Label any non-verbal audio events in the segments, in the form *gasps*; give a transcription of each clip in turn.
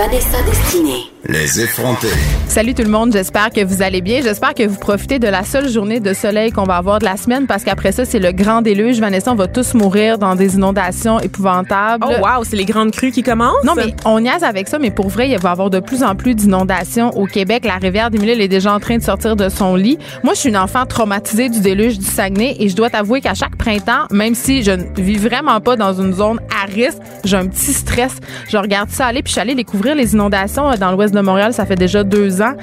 Vanessa Destinée. Les effrontés. Salut tout le monde, j'espère que vous allez bien. J'espère que vous profitez de la seule journée de soleil qu'on va avoir de la semaine parce qu'après ça, c'est le grand déluge. Vanessa, on va tous mourir dans des inondations épouvantables. Oh wow, c'est les grandes crues qui commencent? Non, mais on niaise avec ça, mais pour vrai, il va y avoir de plus en plus d'inondations au Québec. La rivière des Mille est déjà en train de sortir de son lit. Moi, je suis une enfant traumatisée du déluge du Saguenay et je dois t'avouer qu'à chaque printemps, même si je ne vis vraiment pas dans une zone à risque, j'ai un petit stress. Je regarde ça aller, puis je suis allée découvrir les inondations euh, dans l'ouest de Montréal. Ça fait déjà deux ans.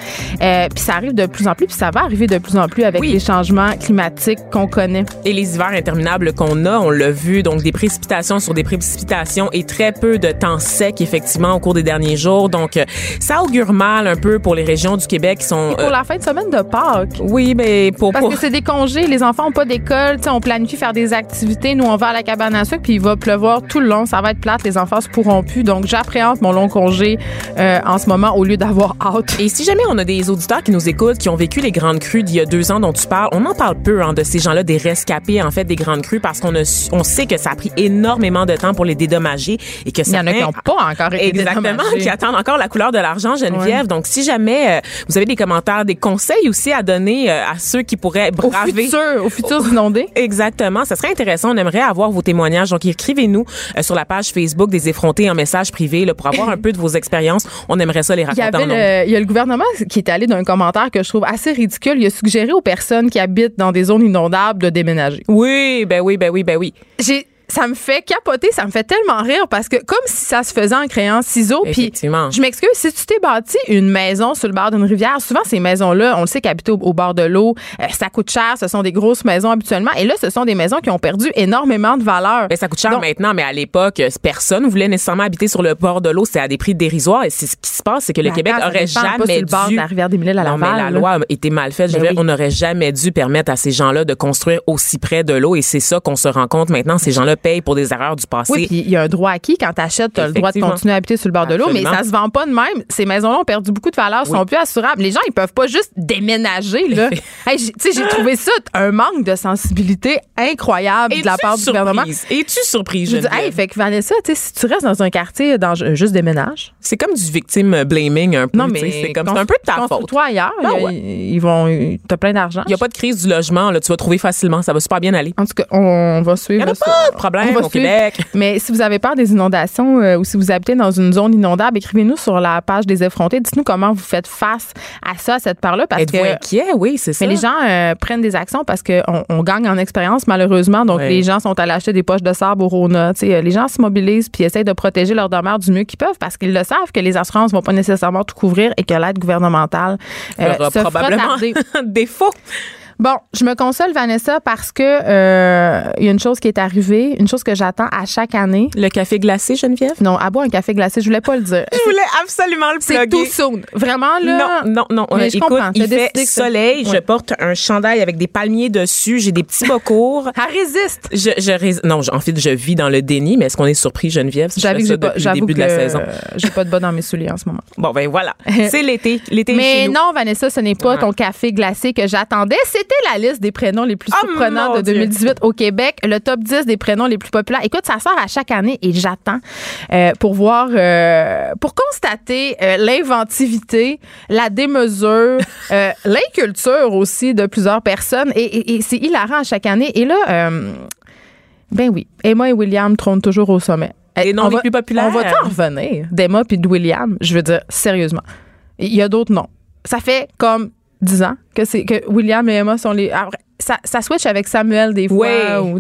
Euh, puis ça arrive de plus en plus, puis ça va arriver de plus en plus avec Oui. les changements climatiques qu'on connaît. Et les hivers interminables qu'on a, on l'a vu, donc des précipitations sur des précipitations et très peu de temps sec, effectivement, au cours des derniers jours. Donc, euh, ça augure mal un peu pour les régions du Québec qui sont... Pour euh, la fin de semaine de Pâques. oui, mais pour... Parce pour- que c'est des congés, les enfants ont pas d'école, tu on planifie faire des activités, nous on va à la cabane à sucre puis il va pleuvoir tout le long, ça va être plate, les enfants se pourront plus. Donc j'appréhende mon long congé euh, en ce moment au lieu d'avoir hâte. Et si jamais on a des auditeurs qui nous écoutent, qui ont vécu les grandes crues d'il y a deux ans dont tu parles, on en parle peu hein, de ces gens-là, des rescapés en fait des grandes crues, parce qu'on a, on sait que ça a pris énormément de temps pour les dédommager et que Il y en a qui certains- n'ont pas encore été Exactement, qui attendent encore la couleur de l'argent, Geneviève. Ouais. Donc, si jamais euh, vous avez des commentaires, des conseils aussi à donner euh, à ceux qui pourraient Au braver. futur, aux futurs inondés. *laughs* Exactement, ça serait intéressant. On aimerait avoir vos témoignages. Donc, écrivez-nous sur la page Facebook des effrontés en message privé là, pour avoir *coughs* un peu de vos expériences. On aimerait ça les Il y raconter avait le, il y a le gouvernement qui est allé d'un commentaire que je trouve assez ridicule. Il a suggéré aux personnes qui habitent dans des zones inondables de déménager. Oui, ben oui, ben oui, ben oui. J'ai ça me fait capoter, ça me fait tellement rire parce que comme si ça se faisait en créant ciseaux puis je m'excuse si tu t'es bâti une maison sur le bord d'une rivière, souvent ces maisons-là, on le sait qu'habiter au, au bord de l'eau, euh, ça coûte cher, ce sont des grosses maisons habituellement et là ce sont des maisons qui ont perdu énormément de valeur. Ben, ça coûte cher Donc, maintenant, mais à l'époque, euh, personne voulait nécessairement habiter sur le bord de l'eau. C'est à des prix dérisoires. Et c'est ce qui se passe, c'est que le Mais Québec aurait dépend, pas jamais sur le bord dû. de la rivière des Mille à non, mais la là. loi a été mal faite. Je Ben veux dire, on n'aurait jamais dû permettre à ces gens-là de construire aussi près de l'eau. Et c'est ça qu'on se rend compte maintenant. Ces gens-là payent pour des erreurs du passé. Oui, puis il y a un droit acquis quand tu achètes, tu as le droit de continuer à habiter sur le bord de l'eau, mais ça se vend pas de même. Ces maisons-là ont perdu beaucoup de valeur, sont plus assurables. Les gens, ils peuvent pas juste déménager là. *laughs* Hey, j'ai- tu sais, j'ai trouvé ça un manque de sensibilité incroyable de la part du gouvernement. Es-tu surprise, Je dis, hey, fait que Vanessa, si tu restes dans un quartier dans juste déménage. C'est comme du victime blaming un peu. Non, mais c'est comme c'est un peu de ta faute. toi ailleurs. Ben a- ouais. Ils vont, t'as plein d'argent. Il n'y a pas de crise du logement. Là, tu vas trouver facilement. Ça va super bien aller. En tout cas, on va Il suivre. n'y en a ça. pas de problème On va au suivre. Québec. Mais si vous avez peur des inondations euh, ou si vous habitez dans une zone inondable, écrivez-nous sur la page des effrontés. Dites-nous comment vous faites face à ça, à cette part-là. Parce que inquiet? Oui, c'est ça. mais les gens euh, prennent des actions parce qu'on on gagne en expérience, malheureusement. Donc, les gens sont allés acheter des poches de sable au Rona. Tu sais, euh, les gens se mobilisent puis essayent de protéger leur demeure du mieux qu'ils peuvent parce qu'ils le savent que les assurances vont pas nécessairement tout couvrir et que l'aide gouvernementale euh, fera se fera probablement tarder. *laughs* défaut. Bon, je me console, Vanessa, parce que euh, il y a une chose qui est arrivée, une chose que j'attends à chaque année. Le café glacé, Geneviève? Non, à boire un café glacé, je voulais pas le dire. *laughs* Je voulais absolument le C'est plugger. tout soon. Vraiment, là? Non, non, non. Mais Euh, je Écoute, comprends. Il fait soleil. Je porte un chandail avec des palmiers dessus. J'ai des petits *laughs* bas courts. Elle résiste. Je, je non, en fait, je vis dans le déni, mais est-ce qu'on est surpris, Geneviève? si je J'avoue fais ça depuis le début de la saison. euh, j'ai pas de bas dans mes souliers en ce moment. Bon, ben voilà. *laughs* C'est l'été. L'été est Mais chez nous. non, Vanessa, ce n'est pas ton café glacé que j'attendais. C'était la liste des prénoms les plus Oh, surprenants de Dieu. 2018 au Québec. Le top 10 des prénoms les plus populaires. Écoute, ça sort à chaque année et j'attends euh, pour voir, euh, pour constater euh, l'inventivité, la démesure, *laughs* l'inculture aussi de plusieurs personnes. Et, et- et c'est hilarant à chaque année. Et là, ben oui, Emma et William trônent toujours au sommet. Les noms On les va- plus populaires. On va en revenir d'Emma puis de William? Je veux dire, sérieusement. Il y a d'autres noms. Ça fait comme 10 ans que c'est que William et Emma sont les. Ça, ça switch avec Samuel des fois. Ou,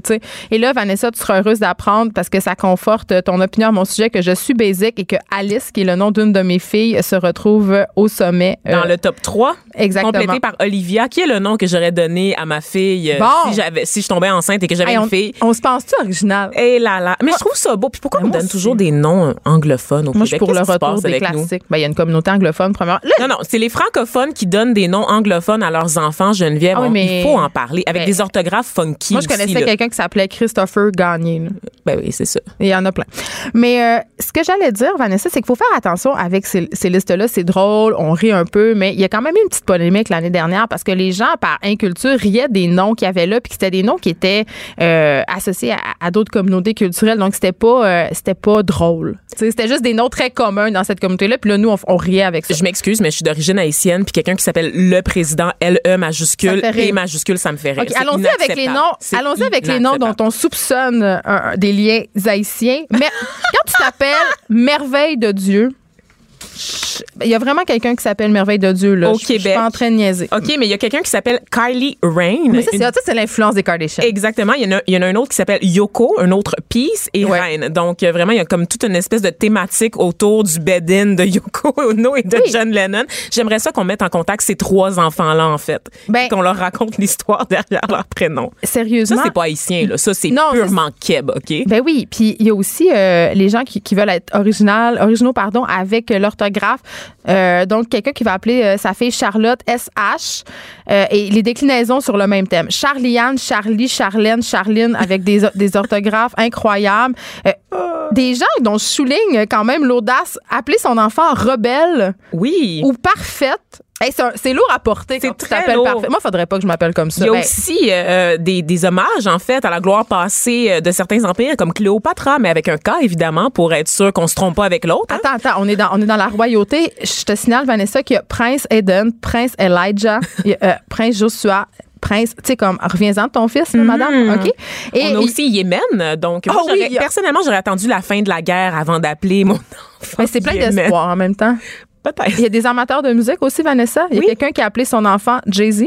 et là, Vanessa, tu seras heureuse d'apprendre parce que ça conforte ton opinion à mon sujet que je suis basique et que Alice, qui est le nom d'une de mes filles, se retrouve au sommet. Dans euh, le top 3, Exactement. complété par Olivia, qui est le nom que j'aurais donné à ma fille euh, Bon. si, j'avais, si je tombais enceinte et que j'avais Hey, une fille? on se pense-tu original? Et là là. Mais je trouve ça beau. Puis pourquoi on donne aussi. toujours des noms euh, anglophones au Moi, je suis Québec? pour le Qu'est-ce retour des classiques? Ben, Il y a une communauté anglophone, premièrement. Là, Non, non, c'est les francophones qui donnent des noms anglophones à leurs enfants, Geneviève. Ah oui, mais- Il faut en parler. Parler avec Ben, des orthographes funky. Moi, je aussi, connaissais quelqu'un qui s'appelait Christopher Gagné. là. Ben oui, c'est ça. Il y en a plein. Mais euh, ce que j'allais dire, Vanessa, c'est qu'il faut faire attention avec ces, ces listes-là. C'est drôle, on rit un peu, mais il y a quand même eu une petite polémique l'année dernière parce que les gens, par inculture, riaient des noms qu'il y avait là, puis que c'était des noms qui étaient euh, associés à, à d'autres communautés culturelles. Donc, c'était pas, euh, c'était pas drôle. C'était juste des noms très communs dans cette communauté-là. Puis là, nous, on, on riait avec ça. Je m'excuse, mais je suis d'origine haïtienne, puis quelqu'un qui s'appelle le président, LE majuscule, et majuscule, ça me fait rire. Allons-y avec les noms. Allons-y avec les noms dont on soupçonne euh, des liens haïtiens. Mais quand tu t'appelles Merveille de Dieu, il y a vraiment quelqu'un qui s'appelle Merveille de Dieu là. Au Je- Je suis Québec. pas en train de niaiser. OK, mais il y a quelqu'un qui s'appelle Kylie Rain. Mais ça, c'est Une- ça, c'est l'influence des Kardashians. Exactement. Il y, en a, il y en a un autre qui s'appelle Yoko, un autre Peace et Ouais. Rain. Donc, euh, vraiment, il y a comme toute une espèce de thématique autour du bed-in de Yoko Ono et de Oui. John Lennon. J'aimerais ça qu'on mette en contact ces trois enfants-là, en fait. Ben- qu'on leur raconte l'histoire derrière leur prénom. Ça, Sérieusement. c'est pas haïtien, là. Ça, c'est Non, purement keb, OK? Ben oui, puis il y a aussi euh, les gens qui, qui veulent être original, originaux pardon, avec euh, Euh, donc quelqu'un qui va appeler euh, sa fille Charlotte SH euh, et les déclinaisons sur le même thème. Charliane, Charlie, Charlène, Charline avec des, *laughs* des orthographes incroyables. Des gens dont je souligne quand même l'audace, appeler son enfant rebelle Oui. ou parfaite. Hey, c'est lourd à porter C'est quand tu très t'appelles lourd. parfait. Moi, faudrait pas que je m'appelle comme ça. Il y a Ben, aussi euh, des, des hommages, en fait, à la gloire passée euh, de certains empires, comme Cléopâtre, mais avec un cas, évidemment, pour être sûr qu'on se trompe pas avec l'autre. hein. Attends, attends, on est dans, on est dans la royauté. Je te signale, Vanessa, qu'il y a Prince Eden, Prince Elijah, *laughs* a, euh, Prince Joshua, Prince, tu sais, comme, reviens-en de ton fils, madame, OK? Et Mm-hmm. On a il- aussi Yémen, donc moi, Ah oui, a- personnellement, j'aurais attendu la fin de la guerre avant d'appeler mon enfant. mais c'est plein d'espoir en même temps. Il y a des amateurs de musique aussi, Vanessa. Il y a Oui. quelqu'un qui a appelé son enfant Jay-Z.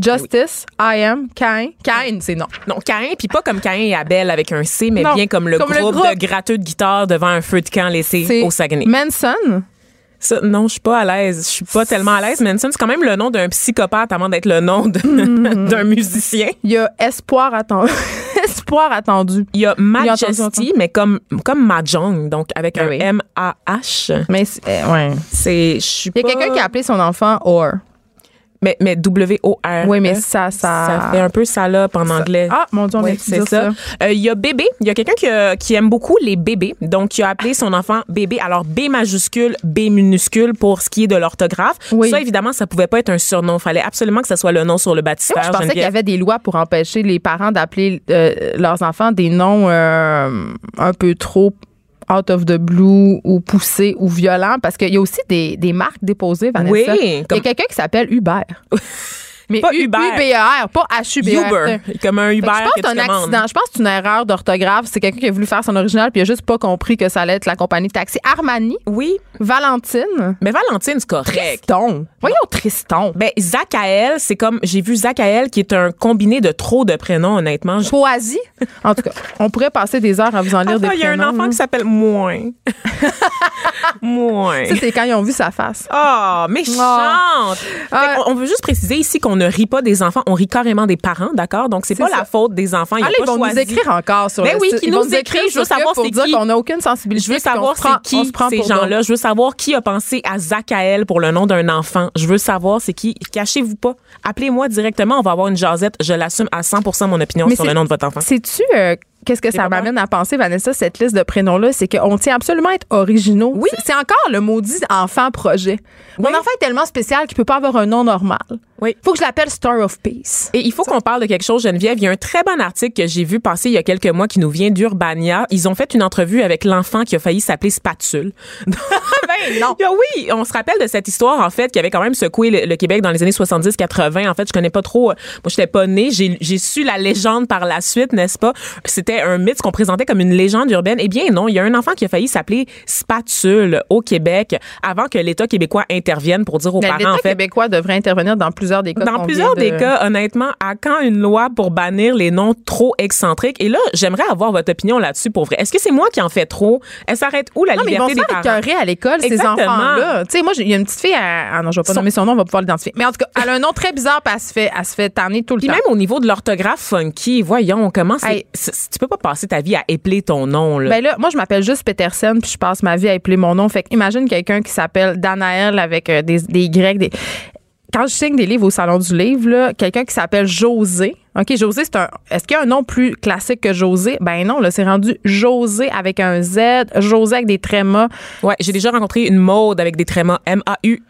Justice, I am, Cain. Cain, c'est non. Non, Caïn, puis pas comme Caïn et Abel avec un C, mais Non, bien comme le, comme le groupe, de gratteux de guitare devant un feu de camp laissé au Saguenay. Manson. Ça, non, je suis pas à l'aise. Je suis pas tellement à l'aise. Manson, c'est quand même le nom d'un psychopathe avant d'être le nom Mm-hmm. *laughs* d'un musicien. Il y a Espoir attendu. *laughs* Espoir attendu. Il y a Majesty, mais comme, comme Mahjong, donc avec Ah un oui. M-A-H. Mais, c'est- euh, ouais. C'est, je suis Il y a pas- quelqu'un qui a appelé son enfant Or. Mais, mais W-O-R. Oui, mais ça, ça. Ça fait un peu salope en anglais. Ah, mon Dieu, on Oui, c'est ça. Euh, Il y a bébé. Il y a quelqu'un qui, a- qui aime beaucoup les bébés. Donc, il a appelé son enfant bébé. Alors, B majuscule, B minuscule pour ce qui est de l'orthographe. Oui. Ça, évidemment, ça pouvait pas être un surnom. Fallait absolument que ça soit le nom sur le baptistère. je pensais qu'il y avait des lois pour empêcher les parents d'appeler euh, leurs enfants des noms euh, un peu trop out of the blue ou poussés ou violents parce qu'il y a aussi des, des marques déposées, Vanessa. Oui, Il y a quelqu'un qui s'appelle Uber. *laughs* Mais Pas Uber. UBR, pas H-U-B-R. Uber. Comme un Uber je pense que c'est un accident. Je pense que c'est une erreur d'orthographe. C'est quelqu'un qui a voulu faire son original puis il a juste pas compris que ça allait être la compagnie de taxi. Armani, Oui. Valentine, Mais Valentine, c'est correct. Triston. Voyons Triston. Ben, Zachael, c'est comme, j'ai vu Zachael qui est un combiné de trop de prénoms, honnêtement. Poasie. En tout cas, on pourrait passer des heures à vous en lire Attends, des il y a un prénoms, enfant qui s'appelle Moins. *laughs* Moins. Ça, c'est quand ils ont vu sa face. Oh, méchante! Ah. On veut juste préciser ici qu'on ne rit pas des enfants, on rit carrément des parents, d'accord? Donc, c'est pas ça. la faute des enfants. Ils Ah, là, ils vont choisi. nous écrire encore sur Ben le oui, vont nous écrivent, je veux savoir c'est qui. n'a aucune sensibilité. Je veux savoir c'est on qui ces gens-là. Je veux savoir qui a pensé à Zachael pour le nom d'un enfant. Je veux savoir c'est qui. Cachez-vous pas. Appelez-moi directement. On va avoir une jasette. Je l'assume à 100% mon opinion Mais sur le nom de votre enfant. Euh, qu'est-ce que ça m'amène à penser, Vanessa, cette liste de prénoms-là? C'est qu'on tient absolument à être originaux. Oui. C'est- encore le maudit enfant projet. Mon enfant est tellement spécial qu'il peut pas avoir un nom normal. Oui. Faut que je l'appelle Star of Peace. Et il faut qu'on parle de quelque chose, Geneviève. Il y a un très bon article que j'ai vu passer il y a quelques mois qui nous vient d'Urbania. Ils ont fait une entrevue avec l'enfant qui a failli s'appeler Spatule. *laughs* Ben non. Ah Oui, on se rappelle de cette histoire, en fait, qui avait quand même secoué le, le Québec dans les années 70-80. En fait, je connais pas trop. euh, Moi, j'étais pas née. J'ai j'ai su la légende par la suite, n'est-ce pas? C'était un mythe qu'on présentait comme une légende urbaine. Eh bien, non. Il y a un enfant qui a failli s'appeler Spatule au Québec avant que l'État québécois intervienne pour dire aux Mais parents, L'État en fait, québécois devrait intervenir dans plusieurs des cas. dans plusieurs des de- cas, honnêtement, à quand une loi pour bannir les noms trop excentriques? Et là, j'aimerais avoir votre opinion là-dessus pour vrai. Est-ce que c'est moi qui en fais trop? Elle s'arrête où la Non, mais ils vont liberté des parents? à l'école, ces enfants-là. Tu sais, moi, il y a une petite fille, à- ah non, je vais pas Son- nommer son nom, on va pouvoir l'identifier. Mais en tout cas, elle a un nom très bizarre, puis elle se fait, elle se fait tanner tout le Puis temps. même au niveau de l'orthographe funky, voyons, comment c'est. Hey. c'est- Tu peux pas passer ta vie à épeler ton nom, là. Ben là, moi, je m'appelle juste Peterson, puis je passe ma vie à épeler mon nom. Fait que imagine quelqu'un qui s'appelle Danaël avec euh, des, des Y, des. quand je signe des livres au Salon du Livre, quelqu'un qui s'appelle José, OK, José, c'est un. Est-ce qu'il y a un nom plus classique que José? Ben non, là, c'est rendu José avec un Z, José avec des trémas. Ouais, j'ai déjà rencontré une mode avec des trémas. M-A-U.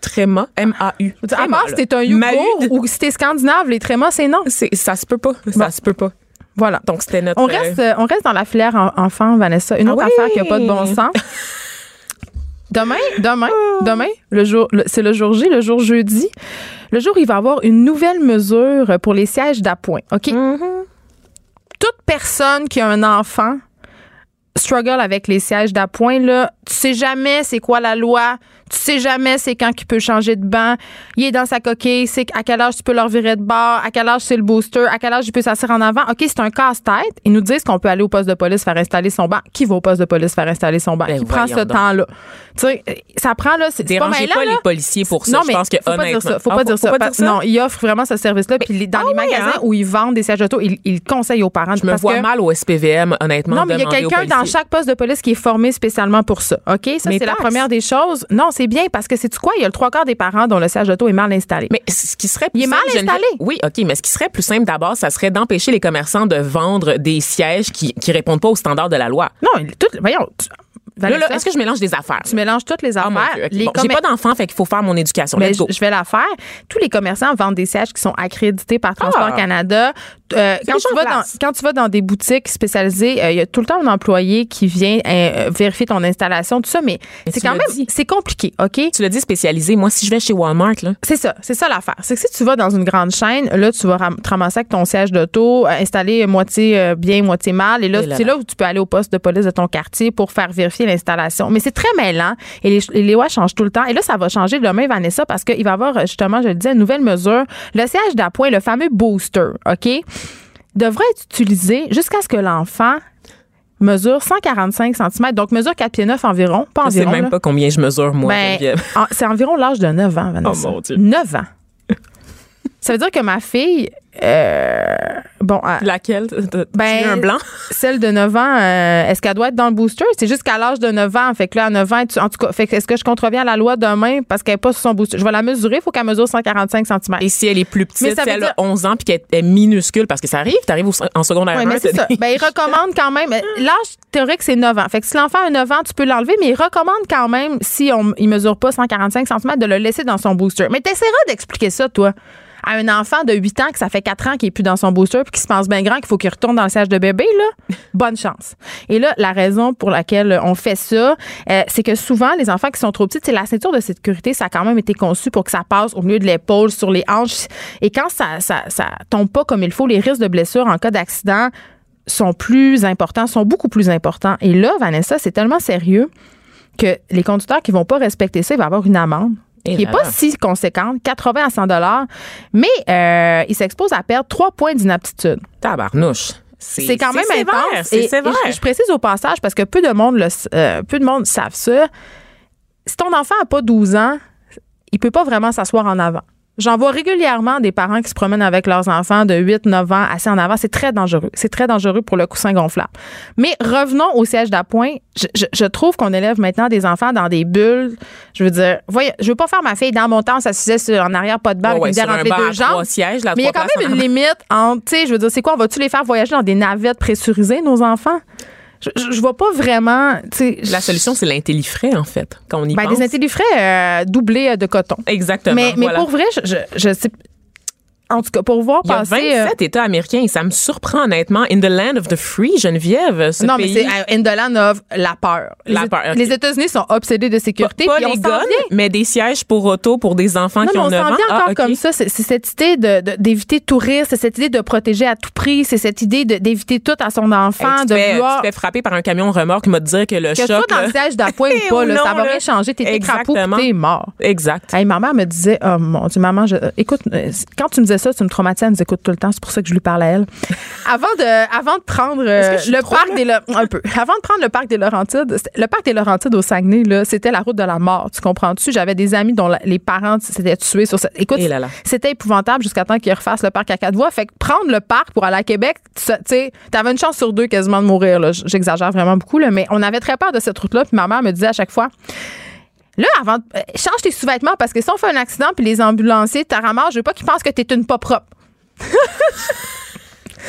Tréma. M-A-U. À part si t'es un Yougour ou si t'es scandinave, les trémas, c'est non. Ça se peut pas. Ça se peut pas. Voilà. Donc, c'était notre. On reste, euh, on reste dans la filière en- enfant, Vanessa. Une Ah autre oui! affaire qui n'a pas de bon sens. *laughs* Demain, demain, demain, le jour, c'est le jour J, le jour jeudi. Le jour, où il va y avoir une nouvelle mesure pour les sièges d'appoint. OK? Toute personne qui a un enfant struggle avec les sièges d'appoint, là. Tu sais jamais c'est quoi la loi. Tu sais jamais c'est quand il peut changer de banc. Il est dans sa coquille. C'est à quel âge tu peux leur virer de bord. À quel âge c'est le booster. À quel âge il peut s'asseoir en avant. OK, c'est un casse-tête. Ils nous disent qu'on peut aller au poste de police faire installer son banc. Qui va au poste de police faire installer son banc? Ben, qui prend ce temps-là? Tu sais, ça prend, là, c'est pas mêlant, pas là. les policiers pour ça. Non, je mais pense que faut pas dire ça. Faut Ah, pas dire ça. dire ça? Non, ils offrent vraiment ce service-là. Puis dans ah les ouais, magasins hein? où ils vendent des sièges d'auto, ils, ils conseillent aux parents. Je me vois que- mal au SPVM, honnêtement. non, mais il y a quelqu'un dans chaque poste de police qui est formé spécialement pour ça. OK? Ça, c'est la première des choses. Non, c'est bien parce que c'est tu quoi? Il y a le trois quarts des parents dont le siège d'auto est mal installé. Mais ce qui serait plus Il est mal simple, Geneviève- installé. Oui, OK, mais ce qui serait plus simple d'abord, ça serait d'empêcher les commerçants de vendre des sièges qui qui répondent pas aux standards de la loi. non, il- tout, voyons. tu- Là, Vanessa, là, est-ce que je mélange des affaires? tu mélanges toutes les Ah, affaires. mon Dieu, OK. les Bon, J'ai pas d'enfant, fait qu'il faut faire mon éducation. Mais go. je vais la faire. Tous les commerçants vendent des sièges qui sont accrédités par Transport Ah. Canada. Euh, quand, tu vas dans, place. quand tu vas dans des boutiques spécialisées, euh, il y a tout le temps un employé qui vient euh, vérifier ton installation, tout ça, mais, Mais c'est quand même dit. c'est compliqué, OK? Tu l'as dit spécialisé. Moi, si je vais chez Walmart, là, C'est ça, c'est ça l'affaire. C'est que si tu vas dans une grande chaîne, là, tu vas ram- te ramasser avec ton siège d'auto, installé moitié bien, moitié mal. Et là, Et là c'est là. là où tu peux aller au poste de police de ton quartier pour faire vérifier l'installation. Mais c'est très mêlant et les, lois changent tout le temps. Et là, ça va changer demain, Vanessa, parce qu'il va y avoir, euh, justement, je le disais, une nouvelle mesure. Le siège d'appoint, le fameux booster, OK, devrait être utilisé jusqu'à ce que l'enfant mesure 145 cm, donc mesure 4 pieds 9 environ, pas je sais environ. même là. pas combien je mesure, moi, Ben, en- c'est environ l'âge de 9 ans, Vanessa. Oh, mon Dieu. 9 ans. Ça veut dire que ma fille, euh, bon, elle- Laquelle? Ben, tu veux un blanc? *laughs* celle de 9 ans, euh, est-ce qu'elle doit être dans le booster? C'est jusqu'à l'âge de 9 ans. Fait que là, à 9 ans, tu- en tout cas, fait est-ce que je contreviens à la loi demain parce qu'elle n'est pas sur son booster? Je vais la mesurer, il faut qu'elle mesure 145 cm. Et si elle est plus Mais petite, ça si elle dire- a 11 ans puis qu'elle est minuscule, parce que ça arrive, t'arrives au- en secondaire Oui, 1, mais c'est ça. Ben, il *laughs* recommande quand même. L'âge théorique, c'est 9 ans. Fait que si l'enfant a 9 ans, tu peux l'enlever, mais il recommande quand même, si on, il mesure pas 145 cm, de le laisser dans son booster. Mais t'essaieras d'expliquer ça, toi. À un enfant de 8 ans que ça fait 4 ans qu'il est plus dans son booster puis qui se pense bien grand qu'il faut qu'il retourne dans le siège de bébé, là, *laughs* bonne chance. Et là, la raison pour laquelle on fait ça, euh, c'est que souvent, les enfants qui sont trop petits, c'est la ceinture de sécurité, ça a quand même été conçu pour que ça passe au milieu de l'épaule, sur les hanches. Et quand ça, ça, ça tombe pas comme il faut, les risques de blessure en cas d'accident sont plus importants, sont beaucoup plus importants. Et là, Vanessa, c'est tellement sérieux que les conducteurs qui vont pas respecter ça, il va avoir une amende Et qui n'est pas si conséquente, 80 à 100 dollars, mais euh, il s'expose à perdre 3 points d'inaptitude. Tabarnouche. C'est quand même sévère, intense. C'est Et- sévère. et je, je précise au passage parce que peu de monde le, euh, peu de monde savent ça. Si ton enfant n'a pas 12 ans, il peut pas vraiment s'asseoir en avant. J'en vois régulièrement des parents qui se promènent avec leurs enfants de 8, 9 ans assis en avant. C'est très dangereux. C'est très dangereux pour le coussin gonflable. Mais revenons au siège d'appoint. Je, je- je trouve qu'on élève maintenant des enfants dans des bulles. Je veux dire, voyez, je veux pas faire ma fille dans mon temps, s'assisait sur, en arrière, pas de banc, Ouais, avec ouais, une entre les deux jambes. trois sièges, là, Mais il y a quand même une limite entre, tu sais, je veux dire, c'est quoi, on va-tu les faire voyager dans des navettes pressurisées, nos enfants? Je, je, vois pas vraiment. La solution, c'est l'intellifrais, en fait, quand on y Ben, pense. des intellifrais euh, doublés de coton. Exactement. Mais, mais voilà. pour vrai, je, je, je sais. En tout cas, pour voir Il y a passer. euh, 27 États américains et ça me surprend honnêtement. In the land of the free, Geneviève, ce non, pays. mais c'est euh, in the land of la peur. Les, La peur, ok. les États-Unis sont obsédés de sécurité. pas on les guns, mais des sièges pour auto pour des enfants Non, qui mais ont on 9 s'en ans. vient encore Ah, ok. comme ça. C'est cette idée de- de- d'éviter tout risque, c'est cette idée de protéger à tout prix, c'est cette idée de- d'éviter tout à son enfant, Hey, tu, de fais, vouloir. tu te fais frapper par un camion remorque, m'a dire que le que choc. sois dans là- le siège d'appoint *laughs* ou pas, Ou là, ça non, va là. rien changer. T'es puis t'es mort. Exact. Hey, ma mère me disait, oh mon Dieu, maman, je- euh, écoute, euh, quand tu me disais ça, tu me traumatises, elle nous écoute tout le temps, c'est pour ça que je lui parle à elle. Avant de, avant de prendre euh, le parc là? des un peu, avant de prendre le parc des Laurentides, le parc des Laurentides au Saguenay, là, c'était la route de la mort, tu comprends-tu? J'avais des amis dont la- les parents s'étaient tués sur ça. Écoute, là là. c'était épouvantable jusqu'à temps qu'ils refassent le parc à quatre voies. Fait que prendre le parc pour aller à Québec, tu sais, t'avais une chance sur deux quasiment de mourir, là. J'exagère vraiment beaucoup, là, mais on avait très peur de cette route-là, puis ma mère me disait à chaque fois, Là, avant, euh, change tes sous-vêtements parce que si on fait un accident puis les ambulanciers te ramassent, je veux pas qu'ils pensent que t'es une pas propre. *laughs*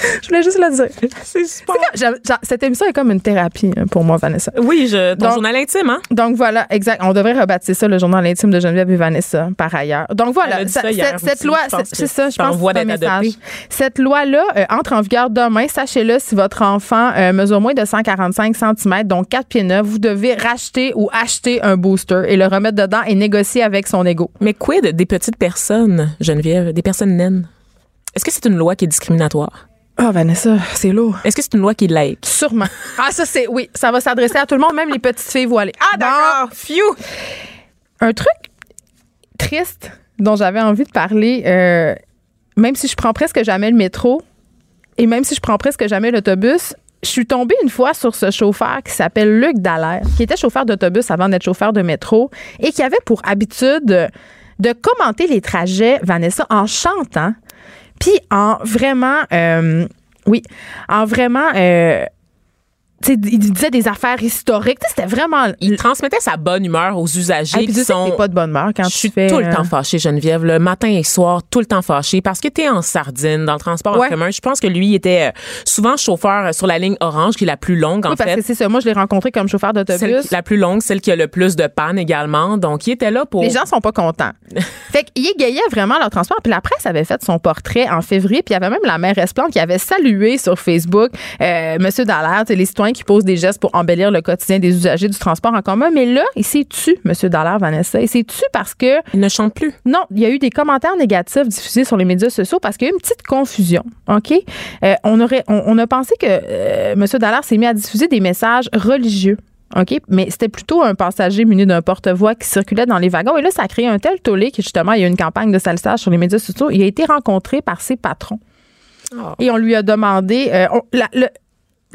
*laughs* je voulais juste le dire. C'est super. Comme- cette émission est comme une thérapie hein, pour moi, Vanessa. Oui, je, ton Donc- journal intime, hein? Donc voilà, exact. On devrait rebaptiser ça le journal intime de Geneviève et Vanessa, par ailleurs. Donc voilà, ça- ça cette, cette aussi. loi, c'est- ça, je pense que message. Cette loi-là euh, entre en vigueur demain. Sachez-le, si votre enfant euh, mesure moins de 145 cm, donc 4 pieds 9, vous devez racheter ou acheter un booster et le remettre dedans et négocier avec son ego. Mais quid des petites personnes, Geneviève, des personnes naines? Est-ce que c'est une loi qui est discriminatoire? Ah, Vanessa, c'est lourd. Est-ce que c'est une loi qui laïque? Sûrement. *laughs* Ah, ça, c'est, oui, ça va s'adresser à tout le monde, même les petites filles voilées. Ah, d'accord. Phew! Un truc triste dont j'avais envie de parler, euh, même si je prends presque jamais le métro et même si je prends presque jamais l'autobus, je suis tombée une fois sur ce chauffeur qui s'appelle Luc Dallaire, qui était chauffeur d'autobus avant d'être chauffeur de métro et qui avait pour habitude de, de commenter les trajets, Vanessa, en chantant, puis en vraiment, euh, oui, en vraiment, euh, tu sais, il disait des affaires historiques. C'était vraiment. Il transmettait sa bonne humeur aux usagers puis qui sont... pas de bonne humeur quand Je tu suis fais. tout le euh, temps fâchée, Geneviève, le matin et soir, tout le temps fâchée parce que t'es en sardine dans le transport Ouais. en commun. Je pense que lui il était euh, souvent chauffeur euh, sur la ligne orange, qui est la plus longue en Oui, parce fait. que c'est ça. Moi, je l'ai rencontré comme chauffeur d'autobus. la plus longue, celle qui a le plus de panne également. Donc, il était là pour. Les gens sont pas contents. *laughs* fait qu'ils égayaient vraiment leur transport. Puis la presse avait fait son portrait en février. Puis il y avait même la maire Esplante qui avait salué sur Facebook euh, Monsieur Dallaire, les citoyens qui posent des gestes pour embellir le quotidien des usagers du transport en commun. Mais là, il s'est tu, Monsieur Dallaire, Vanessa. Il s'est tu parce que Il ne chante plus. non, il y a eu des commentaires négatifs diffusés sur les médias sociaux parce qu'il y a eu une petite confusion. OK? Euh, on, aurait, on, on a pensé que euh, M. Dallaire s'est mis à diffuser des messages religieux. OK? Mais c'était plutôt un passager muni d'un porte-voix qui circulait dans les wagons. Et là, ça a créé un tel tollé que justement, il y a eu une campagne de salissage sur les médias sociaux. Il a été rencontré par ses patrons. Oh. Et on lui a demandé. euh, on- la, le-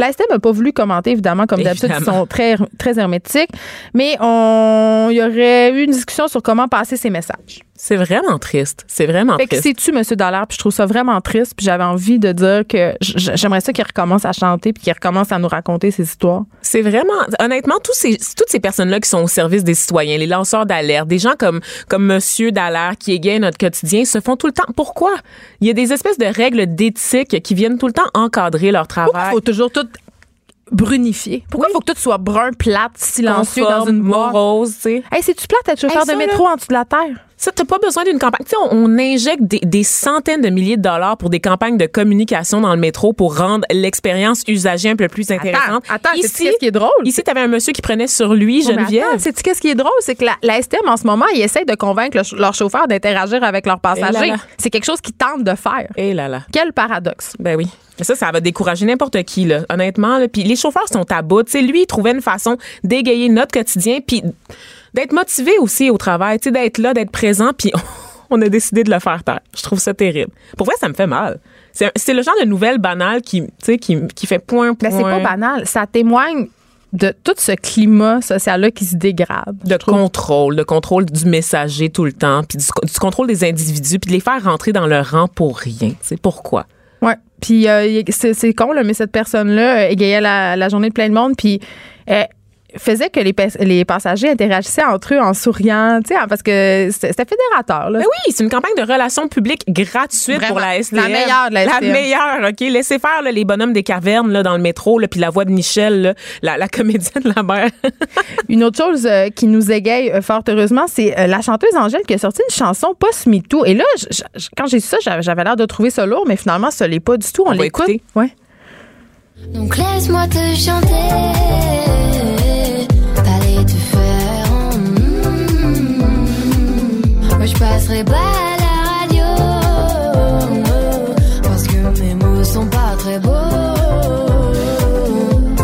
la STM n'a pas voulu commenter, évidemment, comme d'habitude, ils sont très, très hermétiques. Mais on, il y aurait eu une discussion sur comment passer ces messages. C'est vraiment triste. C'est vraiment Fait que triste. c'est-tu, M. Dollar, puis je trouve ça vraiment triste, puis j'avais envie de dire que j'aimerais ça qu'il recommence à chanter, puis qu'il recommence à nous raconter ses histoires. C'est vraiment, honnêtement, tous ces, toutes ces personnes-là qui sont au service des citoyens, les lanceurs d'alerte, des gens comme, comme Monsieur Dallaire qui égaye notre quotidien, se font tout le temps. Pourquoi? Il y a des espèces de règles d'éthique qui viennent tout le temps encadrer leur Pourquoi il travail. faut toujours tout brunifier? Pourquoi il faut que tout soit brun, plate, silencieux dans une boîte? morose, tu sais? Hey, c'est-tu plate être chauffeur Hey, ça, de métro en dessous de la terre? Ça, t'as pas besoin d'une campagne. Tu sais, on, on injecte des, des centaines de milliers de dollars pour des campagnes de communication dans le métro pour rendre l'expérience usager un peu plus intéressante. Attends, ici, qu'est-ce qui est drôle? ici, t'avais un monsieur qui prenait sur lui, Geneviève. Sais-tu qu'est-ce qui est drôle? C'est que la, la STM, en ce moment, ils essayent de convaincre le ch- leurs chauffeurs d'interagir avec leurs Eh passagers. C'est quelque chose qu'ils tentent de faire. Eh là là. Quel paradoxe. Ben oui. Ça, ça va décourager n'importe qui, là, honnêtement. Là. Puis les chauffeurs sont à bout. Tu sais, lui, il trouvait une façon d'égayer notre quotidien, puis d'être motivé aussi au travail, tu sais, d'être là, d'être présent, puis *laughs* on a décidé de le faire taire. Je trouve ça terrible. Pour vrai, ça me fait mal. C'est le genre de nouvelle banale qui, qui, qui fait point, point. Mais c'est pas banal. Ça témoigne de tout ce climat social-là qui se dégrade. de contrôle, de contrôle du messager tout le temps, puis du, du contrôle des individus, puis de les faire rentrer dans leur rang pour rien. C'est pourquoi? Ouais. Puis euh, c'est con, là, mais cette personne-là égayait la, la journée de plein de monde, puis euh, faisait que les, les passagers interagissaient entre eux en souriant, tu sais, parce que c'était fédérateur. Là. Ben oui, c'est une campagne de relations publiques gratuite Vraiment. pour la STM. La meilleure de la STM. meilleure, OK? Laissez faire là, les bonhommes des cavernes là, dans le métro, là, puis la voix de Michel, là, la, la *laughs* comédienne de la mère. *laughs* Une autre chose euh, qui nous égaye euh, fort heureusement, c'est euh, la chanteuse Angèle qui a sorti une chanson post-MeToo. Et là, j- j- quand j'ai su ça, j'avais l'air de trouver ça lourd, mais finalement, ça l'est pas du tout. On, On l'écoute. Ouais. Donc laisse-moi te chanter, passerai pas à la radio parce que mes mots sont pas très beaux.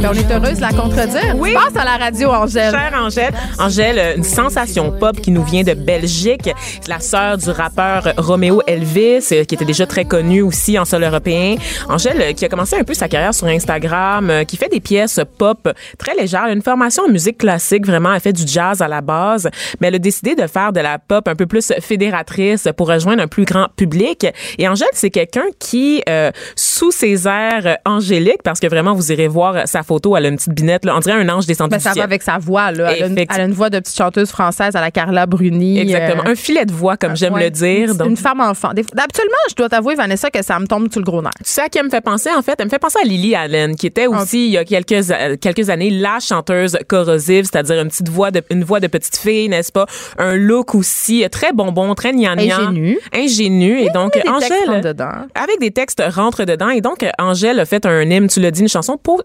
Ben, on est heureuse de la contredire. Oui. Passe à la radio, Angèle. Chère Angèle. Angèle, une sensation pop qui nous vient de Belgique. C'est la sœur du rappeur Romeo Elvis, euh, qui était déjà très connu aussi en sol européen. Angèle, euh, qui a commencé un peu sa carrière sur Instagram, euh, qui fait des pièces pop très légères, une formation en musique classique, vraiment, elle fait du jazz à la base, mais elle a décidé de faire de la pop un peu plus fédératrice pour rejoindre un plus grand public. Et Angèle, c'est quelqu'un qui, euh, sous ses airs angéliques, parce que vraiment, vous irez voir sa photo, elle a une petite binette, là, on dirait un ange descendu Ben, du ça va avec sa voix, là. Elle a, une, Effectivement. elle a une voix de petite chanteuse française à la Carla Bruni. Exactement. euh, un filet de voix, comme j'aime le dire. Une- Donc, Une femme enfant. Absolument, je dois t'avouer, Vanessa, que ça me tombe sur le gros nerf. Tu sais à qui elle me fait penser, en fait? Elle me fait penser à Lily Allen, qui était aussi, il y a quelques, euh, quelques années, la chanteuse corrosive, c'est-à-dire une petite voix de, une voix de petite fille, n'est-ce pas? Un look aussi très bonbon, très gnangnan. Ingénu. Ingénu. Et donc, des Angèle. Avec des textes rentre dedans. Et donc, Angèle a fait un hymne, tu l'as dit, une chanson po-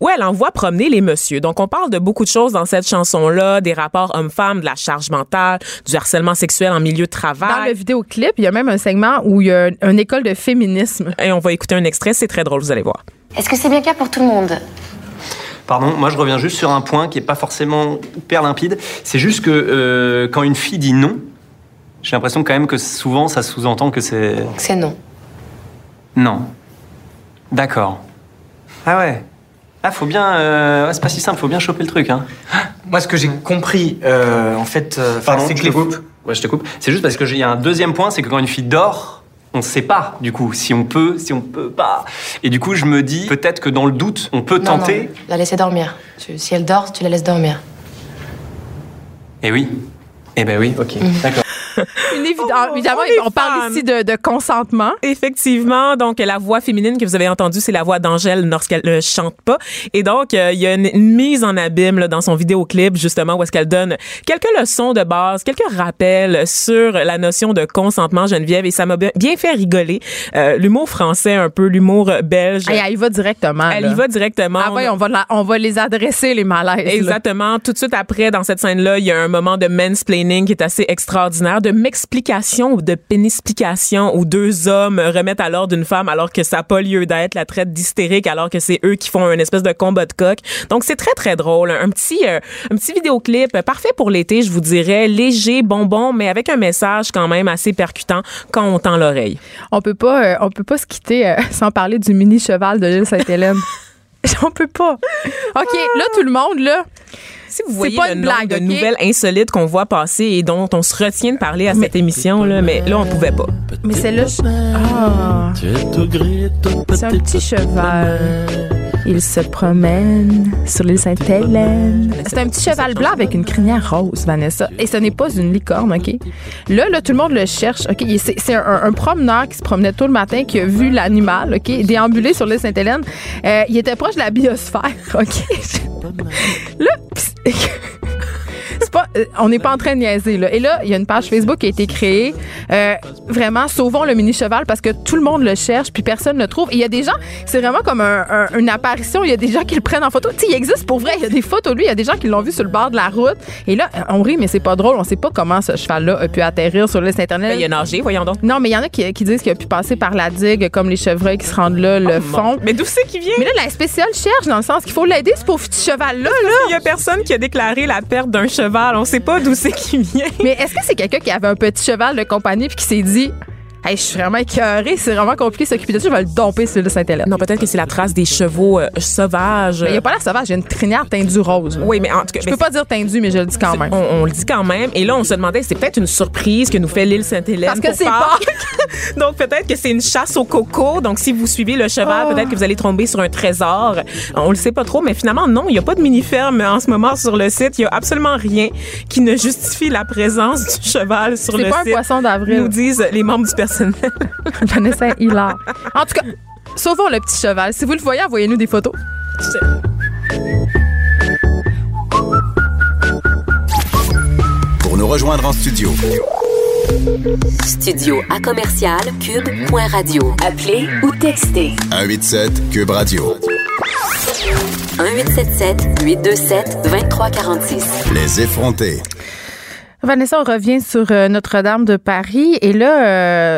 où elle envoie promener les messieurs. Donc, on parle de beaucoup de choses dans cette chanson-là, des rapports hommes-femmes, de la charge mentale, du harcèlement sexuel en milieu de travail. Dans le vidéoclip, il y a même un segment où il y a une école de féminisme. Et on va écouter un extrait, c'est très drôle, vous allez voir. Est-ce que c'est bien clair pour tout le monde? Pardon, moi je reviens juste sur un point qui est pas forcément hyper limpide. C'est juste que euh, quand une fille dit non, j'ai l'impression quand même que souvent ça sous-entend que c'est C'est non. non. D'accord. Ah ouais. Ah faut bien. euh, ouais, c'est pas si simple, faut bien choper le truc. Hein. *gasps* Moi, ce que j'ai compris, euh, en fait, euh, Pardon, c'est je que te les coupe. Ouais, je te coupe. C'est juste parce que j'ai il y a un deuxième point, c'est que quand une fille dort, on ne sait pas du coup si on peut, si on peut pas. Et du coup, je me dis peut-être que dans le doute, on peut Non, tenter. non, la laisser dormir. Tu- si elle dort, tu la laisses dormir. Eh oui. Eh ben oui, ok. D'accord. Une *laughs* évidemment, on parle ici de, de consentement. Effectivement, donc la voix féminine que vous avez entendue, c'est la voix d'Angèle lorsqu'elle ne chante pas. Et donc, euh, il y a une, une mise en abîme là, dans son vidéoclip, justement, où est-ce qu'elle donne quelques leçons de base, quelques rappels sur la notion de consentement, Geneviève, et ça m'a bien fait rigoler. Euh, l'humour français, un peu l'humour belge. Hey, elle y va directement. elle là. y va directement. Ah ouais, on va, la- on va les adresser, les malaises. là. Exactement. Tout de suite après, dans cette scène-là, il y a un moment de mansplaining qui est assez extraordinaire, de m'explication ou de pénispication où deux hommes remettent à l'ordre une femme alors que ça n'a pas lieu d'être, la traite d'hystérique alors que c'est eux qui font une espèce de combat de coq. Donc c'est très très drôle. Un petit euh, un petit vidéoclip parfait pour l'été, je vous dirais, léger, bonbon, mais avec un message quand même assez percutant quand on tend l'oreille. On peut pas, euh, on peut pas se quitter euh, *laughs* sans parler du mini cheval de l'île Sainte-Hélène. *laughs* on peut pas. OK, là, tout le monde, là. Si vous C'est voyez pas le une nombre blague, de OK? nouvelles insolites qu'on voit passer et dont on se retient de parler à cette émission là, mais là on pouvait pas. Mais celle-là, je- ah, c'est un petit cheval. Il se promène sur l'île Sainte-Hélène. C'est un petit cheval blanc avec une crinière rose, Vanessa. Et ce n'est pas une licorne, OK? Là, là, tout le monde le cherche, OK? C'est un, promeneur qui se promenait tôt le matin, qui a vu l'animal, OK? Déambuler sur l'île Sainte-Hélène. Euh, il était proche de la biosphère, *laughs* OK? là, on n'est pas en train de niaiser là. Et là, il y a une page Facebook qui a été créée. euh, vraiment, sauvons le mini cheval parce que tout le monde le cherche puis personne ne le trouve. Et il y a des gens, c'est vraiment comme un- un- une apparition. Il y a des gens qui le prennent en photo. Tu il existe pour vrai. Il y a des photos de lui. Il y a des gens qui l'ont vu sur le bord de la route. Et là, on rit, mais c'est pas drôle. On sait pas comment ce cheval-là a pu atterrir sur l'île internet. Ben, il a nagé, voyons donc. Non, mais il y en a qui, qui disent qu'il a pu passer par la digue, comme les chevreuils qui se rendent là, le fond. Mais d'où c'est qu'il vient? Mais là, la spéciale cherche dans le sens qu'il faut l'aider, ce pauvre petit cheval-là. Là. Il y a personne qui a déclaré la perte d'un cheval. On sait pas d'où c'est qui vient. Mais est-ce que c'est quelqu'un qui avait un petit cheval de compagnie puis qui s'est dit Hey, je suis vraiment écœurée, c'est vraiment compliqué de s'occuper de ça, je vais le domper sur le Sainte-Hélène. Non, peut-être que c'est la trace des chevaux euh, sauvages. Mais il n'y a pas l'air sauvage, il y a une crinière teindue rose. là. Oui, mais en tout cas, Je mais peux pas dire teindue, mais je le dis quand même. On, on le dit quand même. Et là, on se demandait, c'est peut-être une surprise que nous fait l'île Sainte-Hélène. Parce que c'est Pâques. *laughs* Donc, peut-être que c'est une chasse au coco. Donc, si vous suivez le cheval, Oh. peut-être que vous allez tomber sur un trésor. On le sait pas trop, mais finalement, non, il n'y a pas de mini-ferme en ce moment sur le site. Il y a absolument rien qui ne justifie la présence du cheval sur le C'est pas un site. poisson d'avril. Nous disent les membres du personnel. *laughs* Vanessa Hilar. En tout cas, sauvons le petit cheval. Si vous le voyez, envoyez-nous des photos. Pour nous rejoindre en studio, Studio à commercial cube.radio. Appelez ou textez 187 Cube Radio. 1877 827 2346. Les effrontés. Vanessa, on revient sur euh, Notre-Dame de Paris. Et là,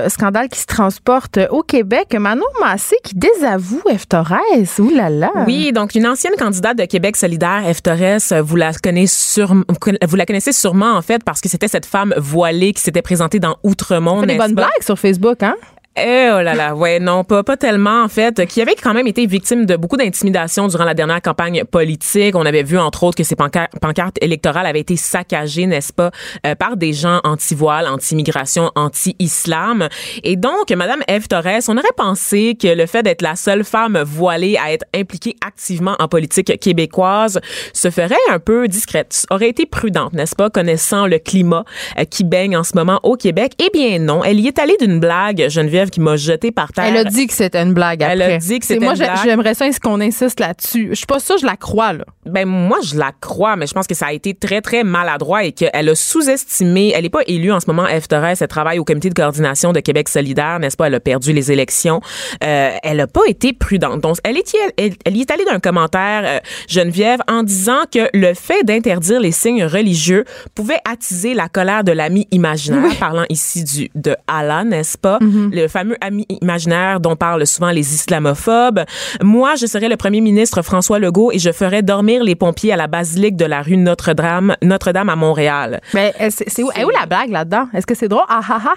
euh, scandale qui se transporte au Québec. Manon Massé qui désavoue F. Torres. Ouh là là. Oui, donc une ancienne candidate de Québec solidaire, F. Torres, vous la connaissez sûrement, vous la connaissez sûrement en fait parce que c'était cette femme voilée qui s'était présentée dans Outremont, Elle fait des bonnes pas? blagues sur Facebook, hein? Eh oh là là, ouais, non, pas, pas tellement en fait, qui avait quand même été victime de beaucoup d'intimidation durant la dernière campagne politique. On avait vu entre autres que ses pancar- pancartes électorales avaient été saccagées, n'est-ce pas, euh, par des gens anti-voile, anti-immigration, anti-islam. Et donc, Madame Eve Torres, on aurait pensé que le fait d'être la seule femme voilée à être impliquée activement en politique québécoise se ferait un peu discrète, aurait été prudente, n'est-ce pas, connaissant le climat euh, qui baigne en ce moment au Québec? Eh bien non, elle y est allée d'une blague, Geneviève, qui m'a jeté par terre. Elle a dit que c'était une blague Elle après. a dit que c'était Moi, une blague. j'aimerais ça est-ce qu'on insiste là-dessus. Je suis pas sûre, je la crois, là. Ben moi je la crois, mais je pense que ça a été très très maladroit et qu'elle a sous-estimé. Elle n'est pas élue en ce moment. F. Torres, elle travaille au comité de coordination de Québec solidaire, n'est-ce pas? Elle a perdu les élections. Euh, elle n'a pas été prudente. Donc elle est elle, elle y est allée d'un commentaire euh, Geneviève en disant que le fait d'interdire les signes religieux pouvait attiser la colère de l'ami imaginaire, parlant ici du de Allah, n'est-ce pas? Le fameux ami imaginaire dont parlent souvent les islamophobes. Moi, je serais le premier ministre François Legault et je ferais dormir les pompiers à la basilique de la rue Notre-Dame, Notre-Dame à Montréal. Mais euh, c'est où, est où la blague là-dedans? Est-ce que c'est drôle? Ah ah ah!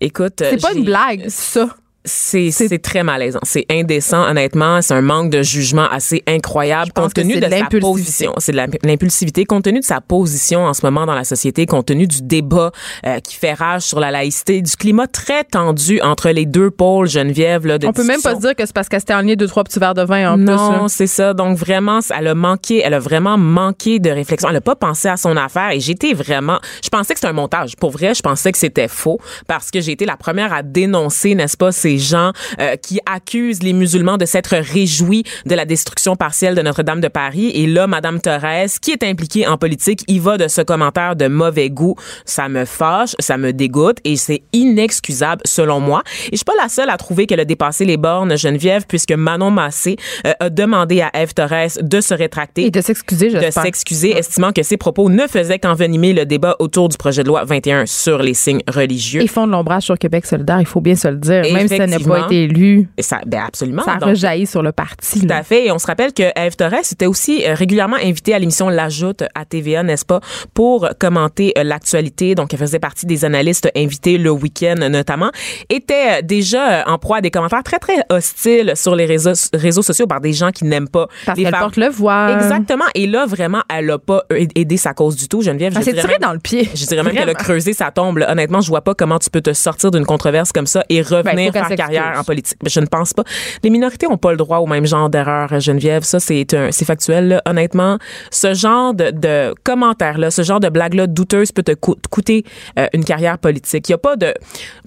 Écoute, C'est pas une blague, ça. C'est c'est très malaisant, c'est indécent honnêtement, c'est un manque de jugement assez incroyable compte tenu de de sa position, c'est de l'impulsivité compte tenu de sa position en ce moment dans la société, compte tenu du débat euh, qui fait rage sur la laïcité, du climat très tendu entre les deux pôles Geneviève là de On peut même pas se dire que c'est parce qu'elle s'était enlignée deux, trois petits verres de vin en plus. Non, c'est ça. Donc vraiment, elle a manqué, elle a vraiment manqué de réflexion. Elle a pas pensé à son affaire et j'étais vraiment, je pensais que c'était un montage. Pour vrai, je pensais que c'était faux parce que j'ai été la première à dénoncer, n'est-ce pas, ces gens euh, qui accusent les musulmans de s'être réjouis de la destruction partielle de Notre-Dame de Paris. Et là, Madame Thérèse, qui est impliquée en politique, y va de ce commentaire de mauvais goût. Ça me fâche, ça me dégoûte et c'est inexcusable selon moi. Et je suis pas la seule à trouver qu'elle a dépassé les bornes, Geneviève, puisque Manon Massé euh, a demandé à Eve Torres de se rétracter Et de s'excuser, de j'espère. s'excuser, estimant que ses propos ne faisaient qu'envenimer le débat autour du projet de loi 21 sur les signes religieux. Ils font de l'ombrage sur Québec solidaire, il faut bien se le dire. Même si ça n'a pas été élu, Et ça, ben absolument. ça a Donc, rejailli sur le parti. tout là. à fait. Et on se rappelle que Eve Torres était aussi euh, régulièrement invitée à l'émission L'Ajoute à TVA, n'est-ce pas, pour commenter euh, l'actualité. Donc, elle faisait partie des analystes invités le week-end, notamment. Était euh, déjà en proie à des commentaires très, très hostiles sur les réseaux, réseaux sociaux par des gens qui n'aiment pas Parce les qu'elle femmes. porte le voile. Exactement. Et là, vraiment, elle a pas aidé sa cause du tout, Geneviève. Elle Je s'est tirée dans le pied. je dirais même qu'elle a creusé sa tombe. là. Honnêtement, je vois pas comment tu peux te sortir d'une controverse comme ça et Ben, revenir faire carrière en politique. Mais je ne pense pas. Les minorités ont pas le droit au même genre d'erreur, Geneviève. Ça, c'est factuel. là. Honnêtement, ce genre de, de commentaires-là, ce genre de blague-là douteuse peut te co- coûter euh, une carrière politique. Il y a pas de.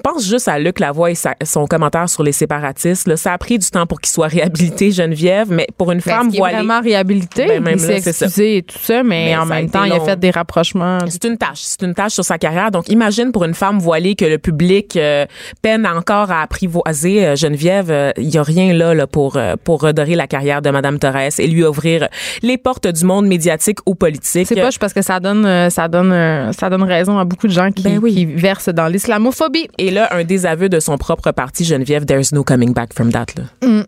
Pense juste à Luc Lavoie et sa- son commentaire sur les séparatistes. Là. Ça a pris du temps pour qu'il soit réhabilité, Geneviève, mais pour une Ben, femme est-ce qu'il est voilée. vraiment réhabilité? Ben, même il s'est et tout ça, mais Mais en ça a même temps, il a fait des rapprochements. C'est une tâche, c'est une tâche sur sa carrière. Donc, imagine pour une femme voilée que le public euh, peine encore à apprivoiser euh, Geneviève. euh, Il y a rien là, là pour euh, pour redorer la carrière de Madame Torres et lui ouvrir les portes du monde médiatique ou politique. C'est pas parce que ça donne euh, ça donne euh, ça donne raison à beaucoup de gens qui, Ben oui. qui versent dans l'islamophobie. Et là, un désaveu de son propre parti, Geneviève. There's no coming back from that. Là.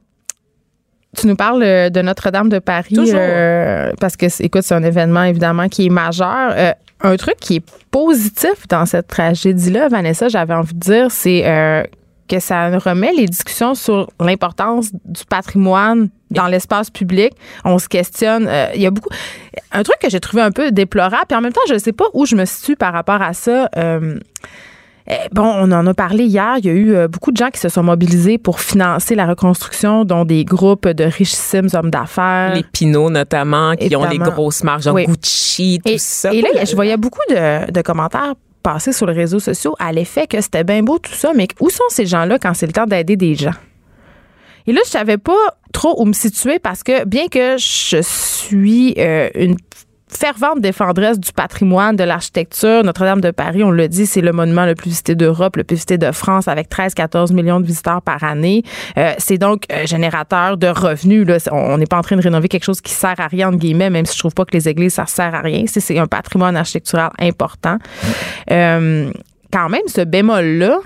Tu nous parles euh, de Notre-Dame de Paris Toujours. euh, parce que écoute, c'est un événement évidemment qui est majeur. Euh, un truc qui est positif dans cette tragédie-là, Vanessa, j'avais envie de dire, c'est euh, que ça remet les discussions sur l'importance du patrimoine dans l'espace public. On se questionne. euh, Il y a beaucoup. Un truc que j'ai trouvé un peu déplorable, puis en même temps, je ne sais pas où je me situe par rapport à ça. Euh, eh, Bon, on en a parlé hier. Il y a eu euh, beaucoup de gens qui se sont mobilisés pour financer la reconstruction, dont des groupes de richissimes hommes d'affaires. Les Pinots, notamment, qui ont les grosses marques, genre Oui. Gucci, tout Et, ça. et là, je voyais beaucoup de, de commentaires passer sur les réseaux sociaux à l'effet que c'était bien beau tout ça, mais où sont ces gens-là quand c'est le temps d'aider des gens? Et là, je savais pas trop où me situer parce que bien que je suis euh, une fervente défendresse du patrimoine, de l'architecture, Notre-Dame de Paris, on le dit, c'est le monument le plus visité d'Europe, le plus visité de France, avec 13-14 millions de visiteurs par année. Euh, c'est donc euh, générateur de revenus. Là. On n'est pas en train de rénover quelque chose qui sert à rien, entre guillemets, même si je trouve pas que les églises, ça sert à rien. C'est, c'est un patrimoine architectural important. Euh, quand même, ce bémol-là,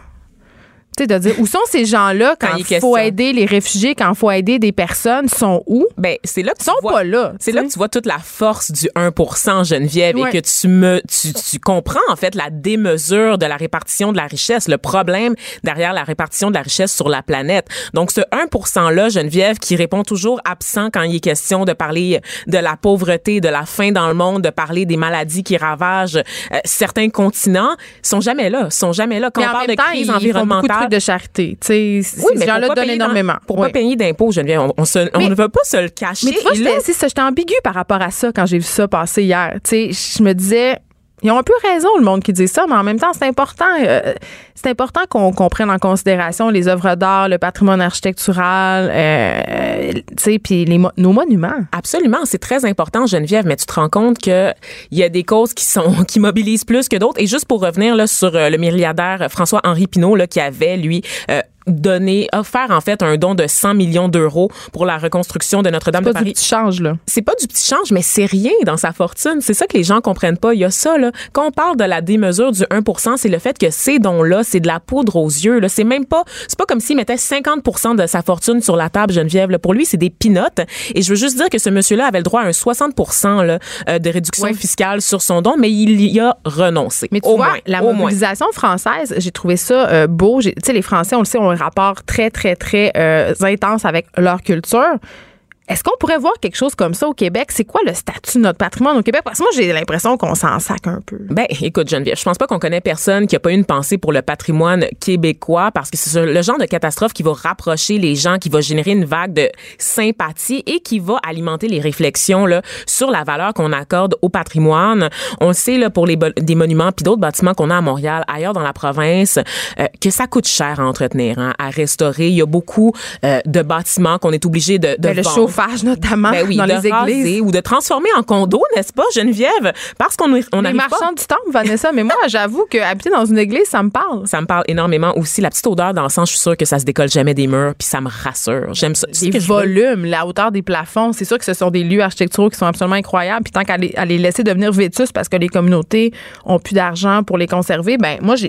sais, de dire où sont ces gens-là Quand quand il faut aider les réfugiés, quand il faut aider des personnes, sont où? Ben, c'est là que Ils tu sont vois- pas là. C'est là que tu vois toute la force du 1% Geneviève Ouais. et que tu me tu, tu comprends en fait la démesure de la répartition de la richesse, le problème derrière la répartition de la richesse sur la planète. Donc ce 1% là Geneviève qui répond toujours absent quand il est question de parler de la pauvreté, de la faim dans le monde, de parler des maladies qui ravagent euh, certains continents, sont jamais là, sont jamais là quand Mais on parle de temps, crise environnementale. De charité. Tu sais, Oui, ces gens-là donnent énormément. Pour pas payer d'impôts, Geneviève, on, on, se- on ne veut pas se le cacher. Mais tu vois, j'étais c'est ça, j'étais ambiguë par rapport à ça quand j'ai vu ça passer hier. Tu sais, je me disais, ils ont un peu raison, le monde qui dit ça, mais en même temps, c'est important. euh, c'est important qu'on qu'on prenne en considération les œuvres d'art, le patrimoine architectural, euh, tu sais, puis mo- nos monuments. Absolument, c'est très important, Geneviève, mais tu te rends compte que il y a des causes qui sont *laughs* qui mobilisent plus que d'autres. Et juste pour revenir là sur euh, le milliardaire François-Henri Pinault là qui avait lui euh, donné, offert en fait un don de 100 millions d'euros pour la reconstruction de Notre-Dame de Pas du Paris. petit change, là. C'est pas du petit change, mais c'est rien dans sa fortune. C'est ça que les gens comprennent pas. Il y a ça, là. Quand on parle de la démesure du 1% c'est le fait que ces dons-là, c'est de la poudre aux yeux, là. C'est même pas, c'est pas comme s'il mettait 50% de sa fortune sur la table, Geneviève, là. Pour lui, c'est des pinottes. Et je veux juste dire que ce monsieur-là avait le droit à un 60 là, euh, de réduction Ouais. fiscale sur son don, mais il y a renoncé. Mais tu au vois, moins, la moins. mobilisation française, j'ai trouvé ça euh, beau. Tu sais, les Français, on le sait, ont un rapport très, très, très euh, intense avec leur culture. Est-ce qu'on pourrait voir quelque chose comme ça au Québec? C'est quoi le statut de notre patrimoine au Québec? Parce que moi, j'ai l'impression qu'on s'en sac un peu. Ben, écoute, Geneviève, je pense pas qu'on connaît personne qui a pas eu une pensée pour le patrimoine québécois parce que c'est le genre de catastrophe qui va rapprocher les gens, qui va générer une vague de sympathie et qui va alimenter les réflexions là sur la valeur qu'on accorde au patrimoine. On le sait là pour les des monuments puis d'autres bâtiments qu'on a à Montréal, ailleurs dans la province, euh, que ça coûte cher à entretenir, hein, à restaurer. Il y a beaucoup euh, de bâtiments qu'on est obligé de, de Ben, le. Chauffage, notamment, Ben oui, dans les églises. ou de transformer en condo, n'est-ce pas, Geneviève? Parce qu'on on les pas marchands du temple, Vanessa. Mais moi, j'avoue que habiter dans une église, ça me parle. ça me parle énormément aussi. La petite odeur dans le sens, je suis sûre que ça se décolle jamais des murs, puis ça me rassure. J'aime ça. Les volumes, la hauteur des plafonds, c'est sûr que ce sont des lieux architecturaux qui sont absolument incroyables. Puis tant qu'à les, laisser devenir vétus parce que les communautés ont plus d'argent pour les conserver, ben moi, je,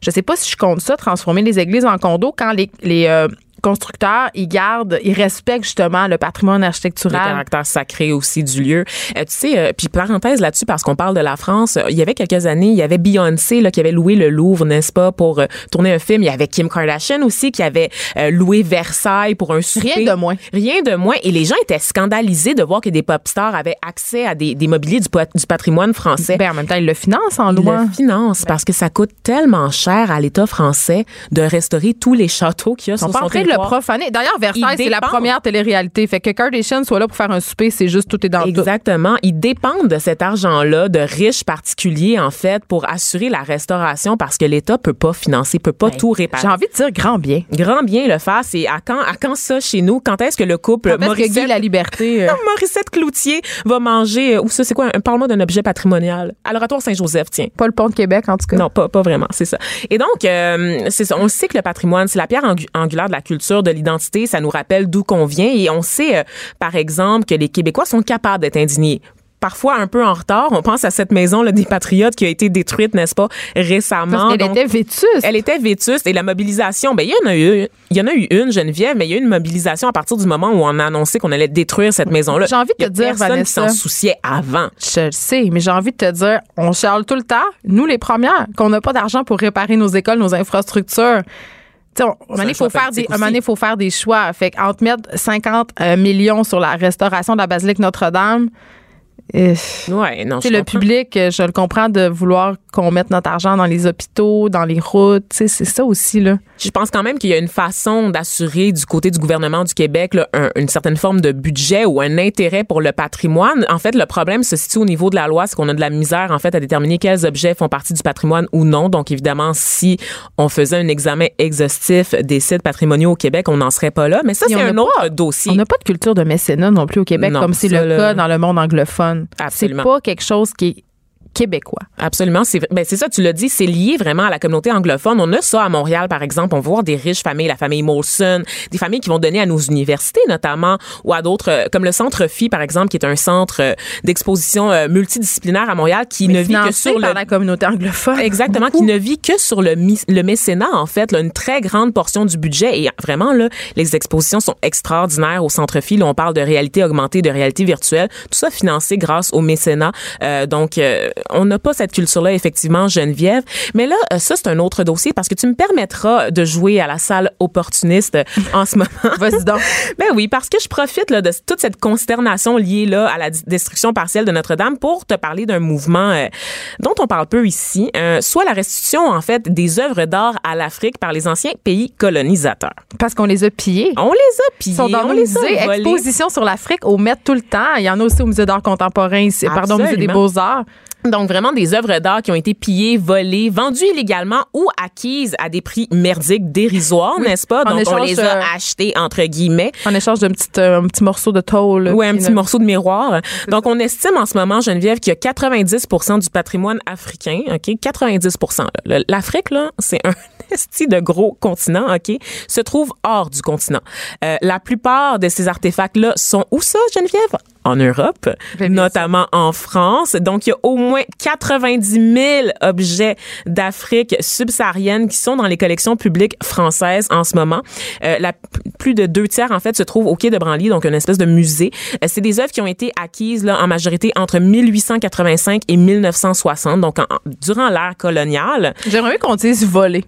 je sais pas si je compte ça, transformer les églises en condos quand les, les euh, constructeurs, ils gardent, ils respectent justement le patrimoine le architectural. caractère sacré aussi du lieu. Euh, tu sais, euh, puis parenthèse là-dessus, parce qu'on parle de la France, euh, il y avait quelques années, il y avait Beyoncé là, qui avait loué le Louvre, n'est-ce pas, pour tourner un film. Il y avait Kim Kardashian aussi qui avait loué Versailles pour un souper. Rien de moins. Rien de moins. Et les gens étaient scandalisés de voir que des pop stars avaient accès à des, des mobiliers du, pat- du patrimoine français. Ben, en même temps, ils le financent en Ils louant. le financent parce que ça coûte tellement cher à l'État français de restaurer tous les châteaux qu'il y a Ils sont sur pas son en train de le profaner. D'ailleurs, Versailles, c'est la première télé-réalité. Fait que Kardashian soit là pour faire un souper, c'est juste tout est dans tout. Exactement. Ils dépendent de cet argent-là, de riches particuliers, en fait, pour assurer la restauration parce que l'État peut pas financer, peut pas tout réparer. J'ai envie de dire grand bien. Grand bien le faire, c'est à quand, à quand ça chez nous? Quand est-ce que le couple Morissette, la liberté. *laughs* euh, Morissette Cloutier va manger, euh, ou ça, c'est quoi? un- Parle-moi d'un objet patrimonial. À l'oratoire Saint-Joseph, tiens. pas le pont de Québec, en tout cas. Non, pas, pas vraiment, c'est ça. Et donc, euh, c'est ça. On le sait que le patrimoine, c'est la pierre angu- angulaire de la culture, de l'identité. Ça nous rappelle d'où qu'on vient. Et on sait, euh, par exemple, que les Québécois sont capables d'être indignés. Parfois un peu en retard. On pense à cette maison là, des Patriotes qui a été détruite, n'est-ce pas, récemment. Parce Donc, était vétuste. elle était vétuste et la mobilisation, ben il y en a eu, il y en a eu une Geneviève, mais il y a eu une mobilisation à partir du moment où on a annoncé qu'on allait détruire cette maison-là. J'ai envie de te dire, personne Vanessa. qui s'en souciait avant. Je le sais, mais j'ai envie de te dire, on charle tout le temps, nous les premières, qu'on n'a pas d'argent pour réparer nos écoles, nos infrastructures. Un moment donné, faut faire des, politique un moment donné, aussi. faut faire des choix. Fait entre mettre 50 euh, millions sur la restauration de la basilique Notre-Dame, Ouais, non, je le public, euh, je le comprends de vouloir qu'on mette notre argent dans les hôpitaux, dans les routes. C'est ça aussi, là. Je pense quand même qu'il y a une façon d'assurer du côté du gouvernement du Québec là, un- une certaine forme de budget ou un intérêt pour le patrimoine. En fait, le problème se situe au niveau de la loi, c'est qu'on a de la misère en fait à déterminer quels objets font partie du patrimoine ou non. Donc évidemment, si on faisait un examen exhaustif des sites patrimoniaux au Québec, on n'en serait pas là. Mais ça, c'est un autre dossier. On n'a pas de culture de mécénat non plus au Québec, Non, comme c'est le là- cas dans le monde anglophone. C'est Absolument. pas quelque chose qui est québécois. Absolument, c'est ben c'est ça, tu l'as dit, c'est lié vraiment à la communauté anglophone. On a ça à Montréal, par exemple. On va voir des riches familles, la famille Molson, des familles qui vont donner à nos universités notamment, ou à d'autres, euh, comme le Centre Phi, par exemple, qui est un centre euh, d'exposition euh, multidisciplinaire à Montréal, qui ne vit que sur par le la communauté anglophone. Exactement, qui ne vit que sur le, le mécénat, en fait, là, une très grande portion du budget. Et vraiment, là, les expositions sont extraordinaires au centre Phi. Là, on parle de réalité augmentée, de réalité virtuelle. Tout ça financé grâce au mécénat. Euh, donc, euh, on n'a pas cette culture-là, effectivement, Geneviève. Mais là, euh, ça, c'est un autre dossier parce que tu me permettras de jouer à la salle opportuniste en ce moment. *laughs* Vas-y donc. *laughs* Ben oui, parce que je profite là, de toute cette consternation liée là, à la destruction partielle de Notre-Dame pour te parler d'un mouvement euh, dont on parle peu ici, euh, soit la restitution en fait des œuvres d'art à l'Afrique par les anciens pays colonisateurs. Parce qu'on les a pillés. On les a pillés, Ils sont dans on nos les musées. a volés. Exposition sur l'Afrique au Met tout le temps. Il y en a aussi au Musée d'art contemporain, ici, pardon, au Musée des. Beaux-Arts. Donc vraiment des œuvres d'art qui ont été pillées, volées, vendues illégalement ou acquises à des prix merdiques dérisoires, n'est-ce pas? Donc on les a euh, achetées entre guillemets. En échange d'un petit, euh, un petit morceau de tôle. Oui, un petit morceau de miroir. Donc, on estime en ce moment, Geneviève, qu'il y a 90% du patrimoine africain, OK? 90 là. Le- L'Afrique, là, c'est un *laughs* esti de gros continent, OK? Se trouve hors du continent. Euh, la plupart de ces artefacts-là sont où ça, Geneviève? En Europe, bien notamment en France. Donc, il y a au moins 90 000 objets d'Afrique subsaharienne qui sont dans les collections publiques françaises en ce moment. Euh, la, plus de deux tiers, en fait, se trouvent au Quai de Branly, donc une espèce de musée. Euh, c'est des œuvres qui ont été acquises là, en majorité entre 1885 et 1960, donc en- durant l'ère coloniale. J'aimerais qu'on dise voler.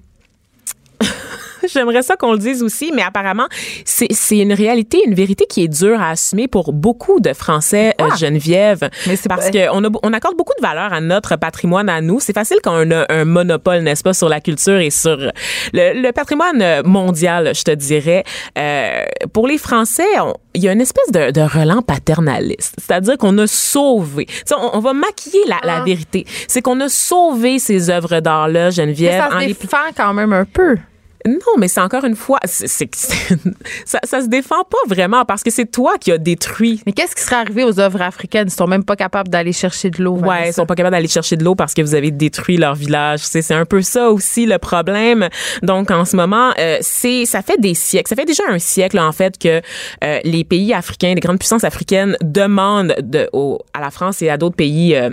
*laughs* J'aimerais ça qu'on le dise aussi, mais apparemment, c'est c'est une réalité, une vérité qui est dure à assumer pour beaucoup de Français, euh, Geneviève. Mais c'est parce qu'on on accorde beaucoup de valeur à notre patrimoine à nous. C'est facile quand on a un monopole, n'est-ce pas, sur la culture et sur le, le patrimoine mondial, je te dirais. Euh, pour les Français, on- il y a une espèce de, de relent paternaliste. C'est-à-dire qu'on a sauvé. On, on va maquiller la, la Ah. vérité. C'est qu'on a sauvé ces œuvres d'art-là, Mais Geneviève, ça en les quand même un peu. Non, mais c'est encore une fois, c'est, c'est- *laughs* ça, ça se défend pas vraiment parce que c'est toi qui as détruit. Mais qu'est-ce qui serait arrivé aux œuvres africaines? Ils sont même pas capables d'aller chercher de l'eau. Ouais, ils Vanessa. sont pas capables d'aller chercher de l'eau parce que vous avez détruit leur village. C'est, c'est un peu ça aussi le problème. Donc en ce moment, euh, c'est ça fait des siècles, ça fait déjà un siècle en fait que euh, les pays africains, les grandes puissances africaines demandent de, au- à la France et à d'autres pays. euh,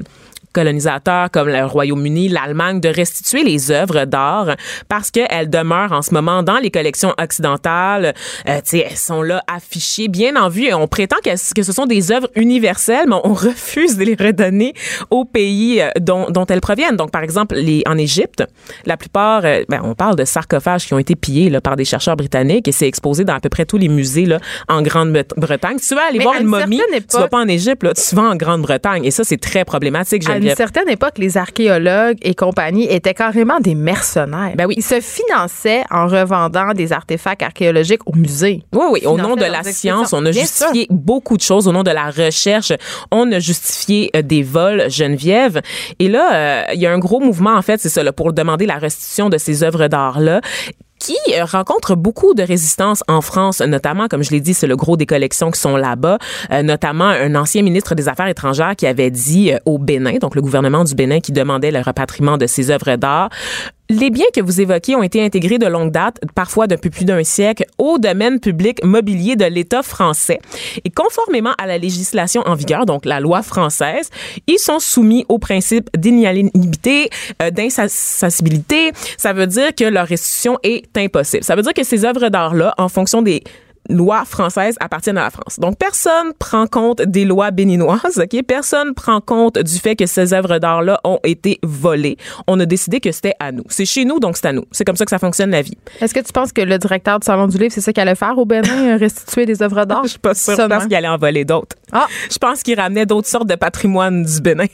colonisateurs comme le Royaume-Uni, l'Allemagne, de restituer les œuvres d'art parce qu'elles demeurent en ce moment dans les collections occidentales. Euh, elles sont là affichées, bien en vue. Et on prétend qu'elles- que ce sont des œuvres universelles, mais on *laughs* refuse de les redonner aux pays euh, dont, dont elles proviennent. Donc, par exemple, les, en Égypte, la plupart, euh, ben, on parle de sarcophages qui ont été pillés là, par des chercheurs britanniques et c'est exposé dans à peu près tous les musées là, en Grande-Bretagne. Si tu veux aller Mais voir une momie, certaine tu vas époque- pas en Égypte, là, tu vas en Grande-Bretagne. Et ça, c'est très problématique, À une Geneviève. certaine époque, les archéologues et compagnie étaient carrément des mercenaires. Ben oui. Ils se finançaient en revendant des artefacts archéologiques au musée. Oui, oui. Au nom de la science, on a justifié beaucoup de choses. Au nom de la recherche, on a justifié euh, des vols, Geneviève. Et là, euh, il y a un gros mouvement, en fait, c'est ça, là, pour demander la restitution de ces œuvres d'art-là qui euh, rencontre beaucoup de résistance en France, notamment, comme je l'ai dit, c'est le gros des collections qui sont là-bas, euh, notamment un ancien ministre des Affaires étrangères qui avait dit euh, au Bénin, donc le gouvernement du Bénin qui demandait le repatriement de ces œuvres d'art, les biens que vous évoquez ont été intégrés de longue date, parfois depuis plus d'un siècle, au domaine public mobilier de l'État français. Et conformément à la législation en vigueur, donc la loi française, ils sont soumis au principe d'inaliénabilité, euh. Ça veut dire que leur restitution est impossible. Ça veut dire que ces œuvres d'art-là, en fonction des lois françaises appartiennent à la France. Donc, personne prend compte des lois béninoises, OK? Personne prend compte du fait que ces œuvres d'art-là ont été volées. On a décidé que c'était à nous. C'est chez nous, donc c'est à nous. C'est comme ça que ça fonctionne la vie. Est-ce que tu penses que le directeur du Salon du Livre, c'est ça qu'il allait faire au Bénin, euh, restituer des œuvres d'art? *laughs* Je suis pas sûre. Je pense qu'il allait en voler d'autres. Ah, Je pense qu'il ramenait d'autres sortes de patrimoine du Bénin.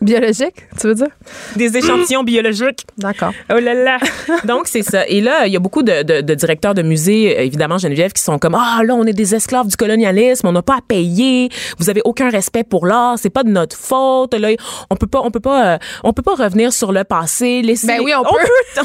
Biologique, tu veux dire? Des échantillons biologiques. D'accord. Oh là là! Donc, c'est ça. Et là, il y a beaucoup de, de- de directeurs de musées, euh, évidemment, Geneviève, qui sont comme Ah, là, on est des esclaves du colonialisme, on n'a pas à payer, vous avez aucun respect pour l'art, c'est pas de notre faute. Là, on peut pas, on peut pas, euh, on peut pas revenir sur le passé. Laisser, Ben oui, on *laughs* peut.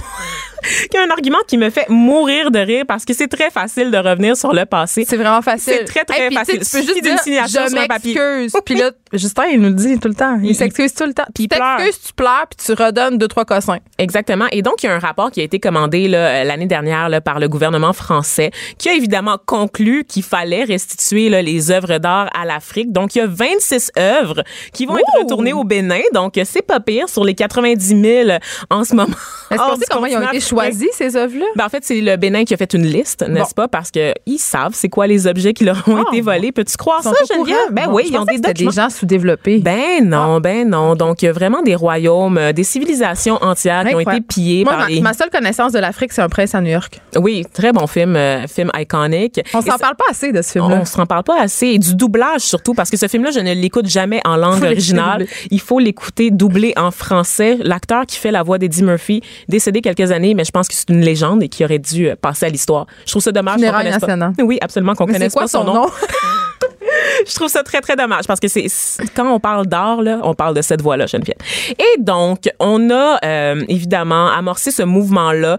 Qui a un argument qui me fait mourir de rire parce que c'est très facile de revenir sur le passé. C'est vraiment facile. C'est très, très Hey, facile. Tu peux juste dire, je m'excuse. Puis là, Justin, il nous le dit tout le temps. Il s'excuse tout le temps. Puis il pleure. tu pleures, puis tu redonnes deux, trois cossins. Exactement. Et donc, il y a un rapport qui a été commandé euh, l'année dernière là, par le gouvernement français qui a évidemment conclu qu'il fallait restituer là, les œuvres d'art à l'Afrique. Donc, il y a 26 œuvres qui vont être retournées au Bénin. Donc, c'est pas pire sur les 90 000 en ce moment. Est-ce qu'on *laughs* sait comment ils ont été choisis, ces œuvres-là? Ben, en fait, c'est le Bénin qui a fait une liste, n'est-ce pas? Parce que ils savent c'est quoi les objets qui leur ont Ah, été volés. Peux-tu croire ça, Geneviève? Ben oui, ils ont des des gens sous-développés. Ben non, ben non. Donc, il y a vraiment des royaumes, euh, des civilisations entières qui ont été pillées Moi, par ma, les... ma seule connaissance de l'Afrique, c'est un prince à New York. Oui, très bon film, euh, film iconique. On s'en parle pas assez de ce film-là. on s'en parle pas assez. Et du doublage surtout, parce que ce film-là, je ne l'écoute jamais en langue originale. Il faut l'écouter doublé en français. L'acteur qui fait la voix d'Eddie Murphy, décédé quelques années, mais je pense que c'est une légende et qui aurait dû euh, passer à l'histoire. Je trouve ça dommage qu'on connaisse pas. Oui, absolument qu'on connaisse quoi pas son nom. nom? *laughs* Je trouve ça très, très dommage parce que c'est c'est- quand on parle d'art, là, on parle de cette voix-là, Geneviève. Et donc, on a euh, évidemment amorcé ce mouvement-là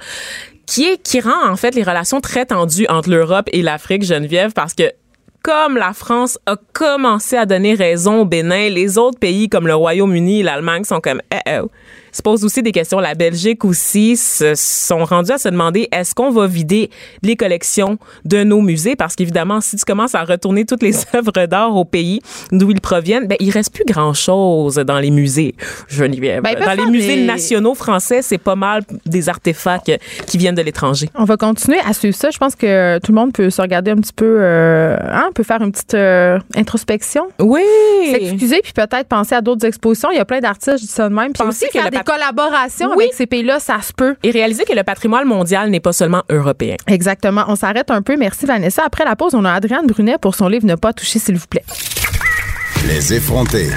qui est qui rend en fait les relations très tendues entre l'Europe et l'Afrique, Geneviève, parce que comme la France a commencé à donner raison au Bénin, les autres pays comme le Royaume-Uni et l'Allemagne sont comme eh, oh. se posent aussi des questions. La Belgique aussi se sont rendus à se demander est-ce qu'on va vider les collections de nos musées? Parce qu'évidemment si tu commences à retourner toutes les *laughs* œuvres d'art au pays d'où ils proviennent, ben il reste plus grand-chose dans les musées. Geneviève. Ben, peuvent dans les musées des- nationaux français, c'est pas mal des artefacts qui viennent de l'étranger. On va continuer à suivre ça. Je pense que tout le monde peut se regarder un petit peu, euh, hein, peut faire une petite euh, introspection. Oui. S'excuser puis peut-être penser à d'autres expositions. Il y a plein d'artistes, je dis ça de même. Puis aussi que faire des pat- collaborations Oui. avec ces pays-là, ça se peut. Et réaliser que le patrimoine mondial n'est pas seulement européen. Exactement. On s'arrête un peu. Merci Vanessa. Après la pause, on a Adrienne Brunet pour son livre Ne pas toucher, s'il vous plaît. Les effrontés.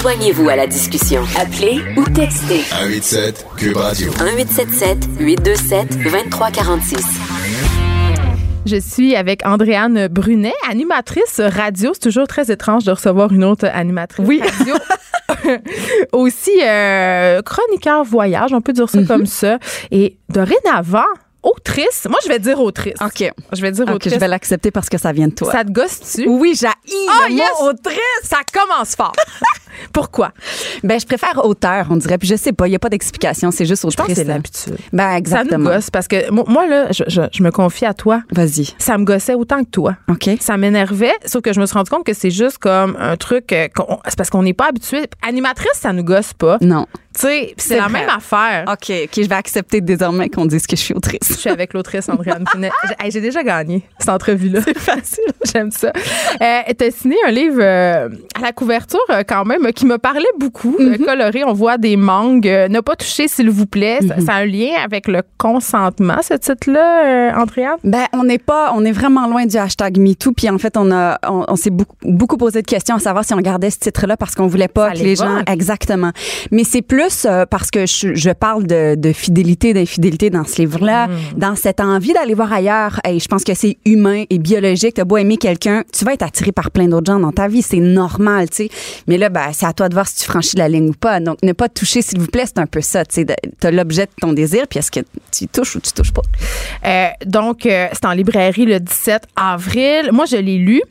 Joignez-vous à la discussion. Appelez ou textez 187 Cube Radio. 1877 827 2346. Je suis avec Andréane Brunet, animatrice radio. C'est toujours très étrange de recevoir une autre animatrice radio. *laughs* Aussi euh, chroniqueur voyage, on peut dire ça Mhm. comme ça. Et dorénavant, autrice. Moi, je vais dire autrice. OK. Je vais dire autrice. je vais l'accepter parce que ça vient de toi. Ça te gosse-tu? Oui, j'ai Ah, le yes! mot autrice. Ça commence fort. *laughs* Pourquoi? Ben, je préfère auteur, on dirait. Puis je sais pas, il n'y a pas d'explication, c'est juste Je pense autrice. que c'est l'habitude. Ben, Ça nous exactement. gosse parce que mo- moi, là, je, je- je me confie à toi. Vas-y. Ça me gossait autant que toi. OK. Ça m'énervait, sauf que je me suis rendu compte que c'est juste comme un truc. euh, c'est parce qu'on n'est pas habitué. Animatrice, ça nous gosse pas. Non. Tu sais, c'est la vrai. même affaire. OK, OK, je vais accepter désormais qu'on dise que je suis Je autrice. suis avec l'autrice Andréane. J'ai hey, déjà gagné cette entrevue-là. C'est facile. *laughs* J'aime ça. Euh, tu as signé un livre euh, à la couverture euh, quand même euh, qui me parlait beaucoup. euh, coloré, on voit des mangues. Ne pas toucher, s'il vous plaît. Ça, ça a un lien avec le consentement, ce titre-là, Andréane? Ben, on n'est pas, on est vraiment loin du hashtag MeToo. Puis en fait, on a, on, on s'est beaucoup, beaucoup posé de questions à savoir si on gardait ce titre-là parce qu'on voulait pas Ça que les gens, exactement. Mais c'est plus euh, parce que je, je parle de, de fidélité, d'infidélité dans ce livre-là, dans cette envie d'aller voir ailleurs. Et je pense que c'est humain et biologique. T'as beau aimer quelqu'un, tu vas être attiré par plein d'autres gens dans ta vie, c'est normal, tu sais. Mais là, ben, c'est à toi de voir si tu franchis la ligne ou pas. Donc, ne pas toucher, s'il vous plaît, c'est un peu ça. Tu t'as l'objet de ton désir, puis est-ce que tu y touches ou tu touches pas? Euh, donc, euh, c'est en librairie le 17 avril. Moi, je l'ai lu.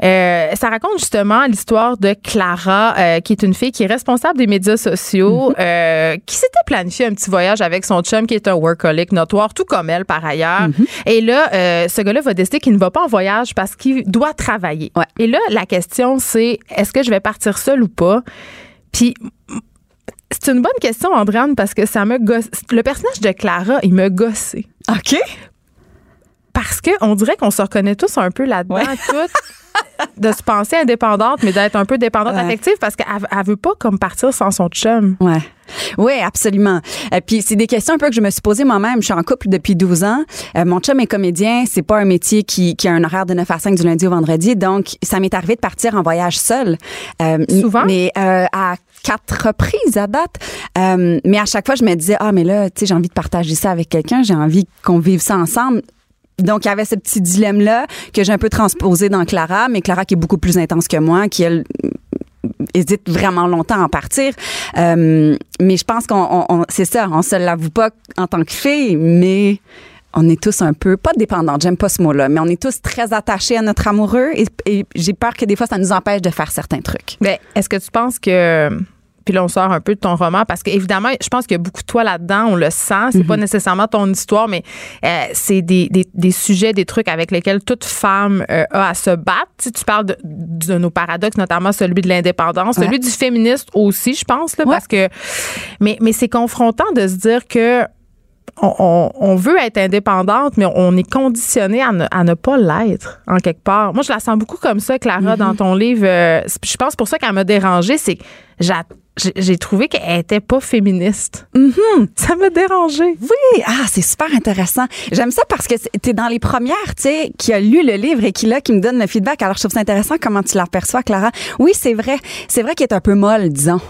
Ça raconte justement l'histoire de Clara, qui est une fille qui est responsable des médias sociaux, euh, qui s'était planifié un petit voyage avec son chum, qui est un workaholic notoire, tout comme elle par ailleurs. Et là, euh, ce gars-là va décider qu'il ne va pas en voyage parce qu'il doit travailler. Ouais. Et là, la question, c'est est-ce que je vais partir seule ou pas? Puis c'est une bonne question, Andréane, parce que ça me gosse. Le personnage de Clara, il me gossé. OK. Parce que on dirait qu'on se reconnaît tous un peu là-dedans, Ouais. de se penser indépendante, mais d'être un peu dépendante Ouais. affective parce qu'elle elle veut pas comme partir sans son chum. Ouais. Oui, absolument. Euh, puis c'est des questions un peu que je me suis posées moi-même. Je suis en couple depuis 12 ans. Euh, mon chum est comédien. C'est pas un métier qui, qui a un horaire de 9 à 5 du lundi au vendredi. Donc, ça m'est arrivé de partir en voyage seul. Euh, Souvent? Mais euh, à quatre reprises à date. Mais à chaque fois, je me disais, ah, mais là, tu sais, j'ai envie de partager ça avec quelqu'un. J'ai envie qu'on vive ça ensemble. Donc, il y avait ce petit dilemme-là que j'ai un peu transposé dans Clara, mais Clara qui est beaucoup plus intense que moi, qui, elle, hésite vraiment longtemps à en partir. Euh, mais je pense qu'on, on- on- c'est ça, on se l'avoue pas en tant que fille, mais on est tous un peu, pas dépendants, j'aime pas ce mot-là, mais on est tous très attachés à notre amoureux et, j'ai peur que des fois, ça nous empêche de faire certains trucs. Ben, est-ce que tu penses que puis là, on sort un peu de ton roman parce qu'évidemment, je pense qu'il y a beaucoup de toi là-dedans. On le sent. C'est pas nécessairement ton histoire, mais euh, c'est des, des, des sujets, des trucs avec lesquels toute femme euh, a à se battre. Tu, sais, tu parles de, de nos paradoxes, notamment celui de l'indépendance, celui du féministe aussi, je pense, là, Ouais. parce que. Mais, mais c'est confrontant de se dire que on, veut être indépendante, mais on est conditionné à ne, à ne pas l'être, en quelque part. Moi, je la sens beaucoup comme ça, Clara, dans ton livre. Euh, je pense pour ça qu'elle m'a dérangée, c'est que j'a- j'ai trouvé qu'elle était pas féministe. Ça m'a dérangée. Oui, ah, c'est super intéressant. J'aime ça parce que tu es dans les premières, tu sais, qui a lu le livre et qui là, qui me donne le feedback. Alors, je trouve ça intéressant comment tu l'aperçois, Clara. Oui, c'est vrai. C'est vrai qu'elle est un peu molle, disons.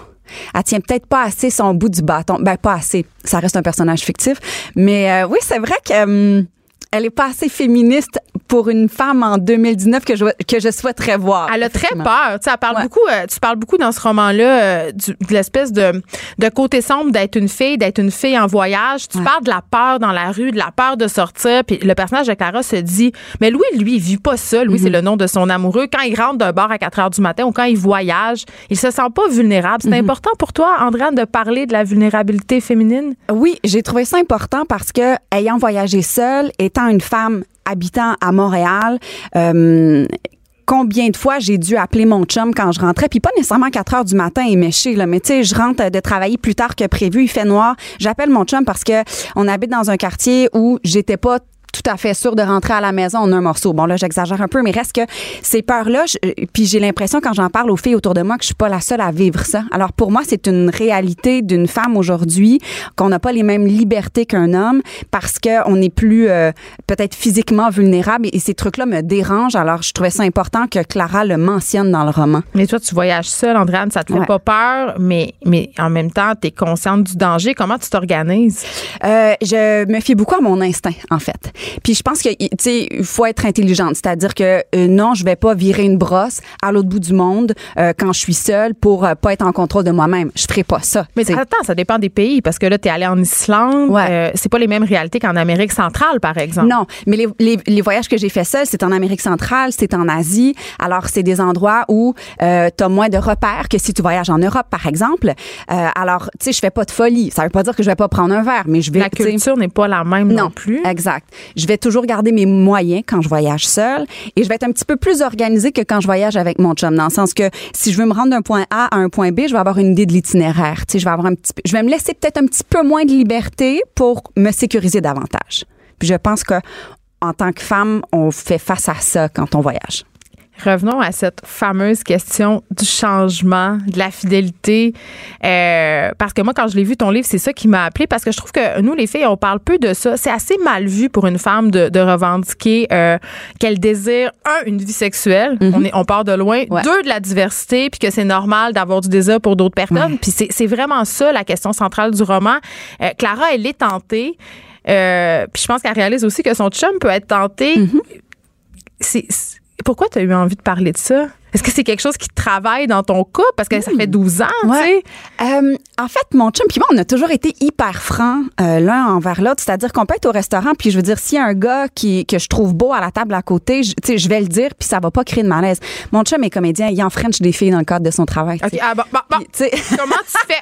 Elle tient peut-être pas assez son bout du bâton. Ben, pas assez. Ça reste un personnage fictif. Mais euh, oui, c'est vrai que... hum, elle est pas assez féministe pour une femme en 2019 que je, que je souhaiterais voir. Elle a très peur. Tu sais, elle parle Ouais. beaucoup. euh, tu parles beaucoup dans ce roman-là euh, de l'espèce de, de côté sombre d'être une fille, d'être une fille en voyage. Tu Ouais. parles de la peur dans la rue, de la peur de sortir. Puis le personnage de Clara se dit, mais Louis, lui, il vit pas ça. Louis, c'est le nom de son amoureux. Quand il rentre d'un bar à 4 heures du matin ou quand il voyage, il se sent pas vulnérable. C'est important pour toi, Andréane, de parler de la vulnérabilité féminine? Oui, j'ai trouvé ça important parce que ayant voyagé seule, étant une femme habitant à Montréal, euh, combien de fois j'ai dû appeler mon chum quand je rentrais, puis pas nécessairement à 4 heures du matin et méché, là, mais tu sais, je rentre de travailler plus tard que prévu, il fait noir, j'appelle mon chum parce que on habite dans un quartier où j'étais pas tout à fait sûre de rentrer à la maison en un morceau. Bon, là, j'exagère un peu, mais reste que ces peurs-là, je- euh, puis j'ai l'impression quand j'en parle aux filles autour de moi que je suis pas la seule à vivre ça. Alors pour moi, c'est une réalité d'une femme aujourd'hui qu'on n'a pas les mêmes libertés qu'un homme parce que on est plus euh, peut-être physiquement vulnérable et, et ces trucs-là me dérangent. Alors je trouvais ça important que Clara le mentionne dans le roman. Mais toi, tu voyages seule, Andréane, ça te fait Ouais. pas peur, mais, mais en même temps, tu es consciente du danger. Comment tu t'organises? Euh, je me fie beaucoup à mon instinct, en fait. Puis je pense que, tu sais, il faut être intelligente. C'est-à-dire que euh, non, je vais pas virer une brosse à l'autre bout du monde euh, quand je suis seule pour euh, pas être en contrôle de moi-même. Je ferai pas ça. Mais attends, ça dépend des pays parce que là, tu es allé en Islande. Ouais. Euh, c'est pas les mêmes réalités qu'en Amérique centrale, par exemple. Non, mais les, les, les voyages que j'ai fait seul, c'est en Amérique centrale, c'est en Asie. Alors, c'est des endroits où euh, tu as moins de repères que si tu voyages en Europe, par exemple. Euh, alors, tu sais, je fais pas de folie. Ça veut pas dire que je vais pas prendre un verre, mais je vais... La culture n'est pas la même non, Non, plus. Exact. Je vais toujours garder mes moyens quand je voyage seule et je vais être un petit peu plus organisée que quand je voyage avec mon chum dans le sens que si je veux me rendre d'un point A à un point B, je vais avoir une idée de l'itinéraire. Tu sais, je vais avoir un petit je vais me laisser peut-être un petit peu moins de liberté pour me sécuriser davantage. Puis je pense que en tant que femme, on fait face à ça quand on voyage. Revenons à cette fameuse question du changement, de la fidélité. Euh, parce que moi, quand je l'ai vu, ton livre, c'est ça qui m'a appelé parce que je trouve que nous, les filles, on parle peu de ça. C'est assez mal vu pour une femme de, de revendiquer euh, qu'elle désire, un, une vie sexuelle. on, est, on part de loin. Ouais. Deux, de la diversité, puis que c'est normal d'avoir du désir pour d'autres personnes. Ouais. Puis c'est vraiment ça, la question centrale du roman. Euh, Clara, elle est tentée. Euh, puis je pense qu'elle réalise aussi que son chum peut être tenté. C'est- c'est- pourquoi tu as eu envie de parler de ça? Est-ce que c'est quelque chose qui travaille dans ton couple? Parce que ça fait 12 ans, tu sais. Euh, en fait, mon chum puis moi, on a toujours été hyper francs euh, l'un envers l'autre. C'est-à-dire qu'on peut être au restaurant, puis je veux dire, s'il y a un gars qui, que je trouve beau à la table à côté, je, tu sais, je vais le dire, puis ça va pas créer de malaise. Mon chum est comédien, il en French des filles dans le cadre de son travail. OK, ah, bon, bon, bon. Puis, *laughs* Comment tu fais?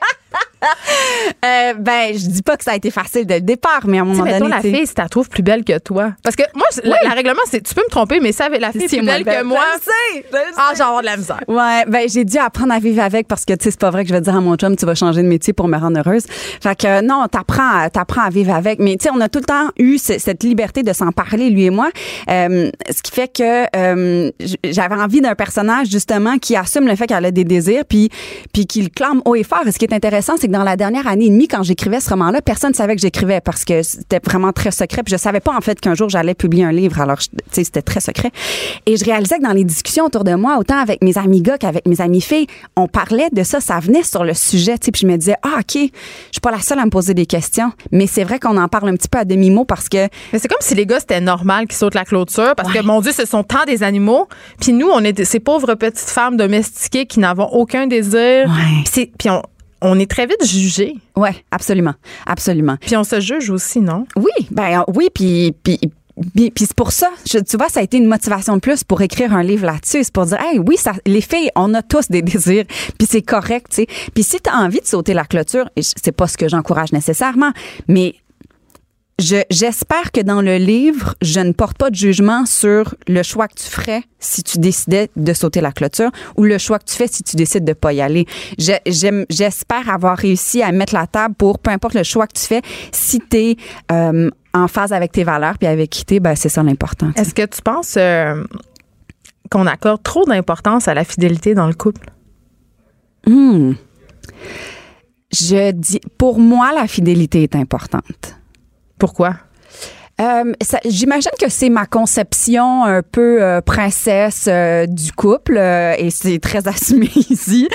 *laughs* euh, ben, je dis pas que ça a été facile dès le départ, mais à un moment mettons donné, la fille, si tu la trouves plus belle que toi. Parce que moi, la, la règlement, c'est tu peux me tromper, mais ça, la fille est plus belle ben, que moi. je le sais, je le Ah, Ouais, ben j'ai dû apprendre à vivre avec parce que tu sais c'est pas vrai que je vais dire à mon chum tu vas changer de métier pour me rendre heureuse. Fait que non, t'apprends t'apprends à vivre avec mais tu sais on a tout le temps eu ce- cette liberté de s'en parler lui et moi Euh, ce qui fait que euh, j'avais envie d'un personnage justement qui assume le fait qu'elle a des désirs puis puis qui le clame haut et fort et ce qui est intéressant c'est que dans la dernière année et demie, quand j'écrivais ce roman-là, personne ne savait que j'écrivais parce que c'était vraiment très secret. Puis je savais pas, en fait, qu'un jour, j'allais publier un livre. Alors, tu sais, c'était très secret. Et je réalisais que dans les discussions autour de moi, autant avec mes amis gars qu'avec mes amis filles, on parlait de ça, ça venait sur le sujet, tu sais. Puis je me disais, ah, OK, je suis pas la seule à me poser des questions. Mais c'est vrai qu'on en parle un petit peu à demi-mot parce que Mais c'est comme si les gars, c'était normal qu'ils sautent la clôture parce que, mon Dieu, ce sont tant des animaux. Puis nous, on est ces pauvres petites femmes domestiquées qui n'avont aucun désir. Ouais. Puis on, on est très vite jugés. Ouais, absolument, absolument. Puis on se juge aussi, non? Oui, ben euh, oui, puis puis puis, puis c'est pour ça, je- tu vois, ça a été une motivation de plus pour écrire un livre là-dessus. C'est pour dire, hey, oui, ça, les filles, on a tous des *laughs* désirs, puis c'est correct, tu sais. Puis si tu as envie de sauter la clôture, c'est pas ce que j'encourage nécessairement, mais je, j'espère que dans le livre, je ne porte pas de jugement sur le choix que tu ferais si tu décidais de sauter la clôture ou le choix que tu fais si tu décides de pas y aller. Je- j'espère avoir réussi à mettre la table pour peu importe le choix que tu fais, si tu es en phase avec tes valeurs puis avec qui t'es, ben c'est ça l'important. Est-ce que tu penses euh, qu'on accorde trop d'importance à la fidélité dans le couple? Hmm. Je dis, pour moi, la fidélité est importante. Pourquoi? Euh, J'imagine que c'est ma conception un peu euh, princesse euh, du couple et c'est très *laughs* assumé ici.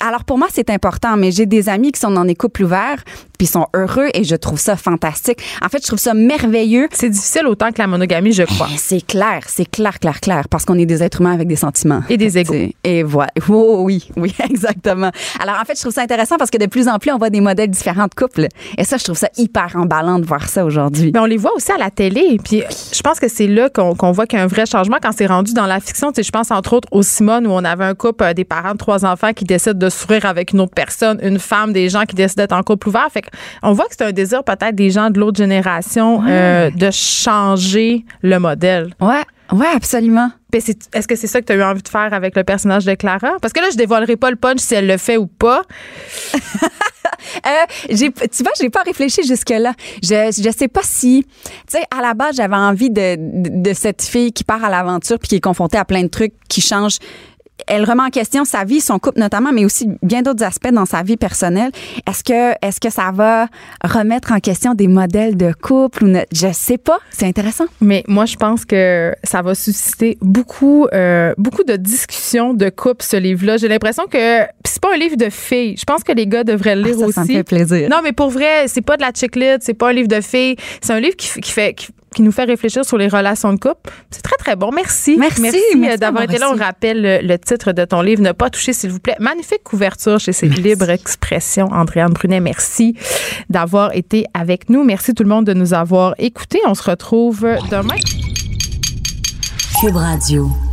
Alors pour moi c'est important, mais j'ai des amis qui sont dans des couples ouverts puis sont heureux et je trouve ça fantastique. En fait, je trouve ça merveilleux. C'est difficile autant que la monogamie, je crois. Ben, C'est clair, c'est clair, clair, clair, parce qu'on est des êtres humains avec des sentiments. Et des. C'est- Et voilà. *laughs* Oh, oui, oui, *laughs* exactement. Alors, en fait, je trouve ça intéressant parce que de plus en plus, on voit des modèles différents de couples. Et ça, je trouve ça hyper emballant de voir ça aujourd'hui. Mais on les voit aussi à la télé. Puis je pense que c'est là qu'on qu'on voit qu'il y a un vrai changement quand c'est rendu dans la fiction. Tu sais, je pense entre autres au Simone où on avait un couple, euh, des parents de trois enfants qui décident de sourire avec une autre personne, une femme, des gens qui décident d'être en couple ouvert. Fait on voit que c'est un désir peut-être des gens de l'autre génération euh, de changer le modèle. Ouais, ouais, absolument. Est-ce que c'est ça que tu as eu envie de faire avec le personnage de Clara? Parce que là, je dévoilerai pas le punch si elle le fait ou pas. *laughs* Euh, tu vois, j'ai pas réfléchi jusque-là. Je, je sais pas si, tu sais, à la base, j'avais envie de, de, de cette fille qui part à l'aventure puis qui est confrontée à plein de trucs qui changent. Elle remet en question sa vie, son couple notamment, mais aussi bien d'autres aspects dans sa vie personnelle. Est-ce que, est-ce que ça va remettre en question des modèles de couple ou ne- je sais pas. C'est intéressant. Mais moi, je pense que ça va susciter beaucoup, euh, beaucoup de discussions de couple, ce livre-là. J'ai l'impression que c'est pas un livre de filles. Je pense que les gars devraient le lire Ah, ça, aussi. ça me fait plaisir. Non, mais pour vrai, c'est pas de la chiclite, c'est pas un livre de filles. C'est un livre qui, fait qui, qui nous fait réfléchir sur les relations de couple. C'est très très bon. Merci. Merci, merci, merci euh, d'avoir été là. On rappelle le, le titre de ton livre, Ne pas toucher s'il vous plaît. Magnifique couverture chez ces Libre Expression. Andréane Brunet, merci d'avoir été avec nous. Merci tout le monde de nous avoir écoutés. On se retrouve demain. Cube Radio.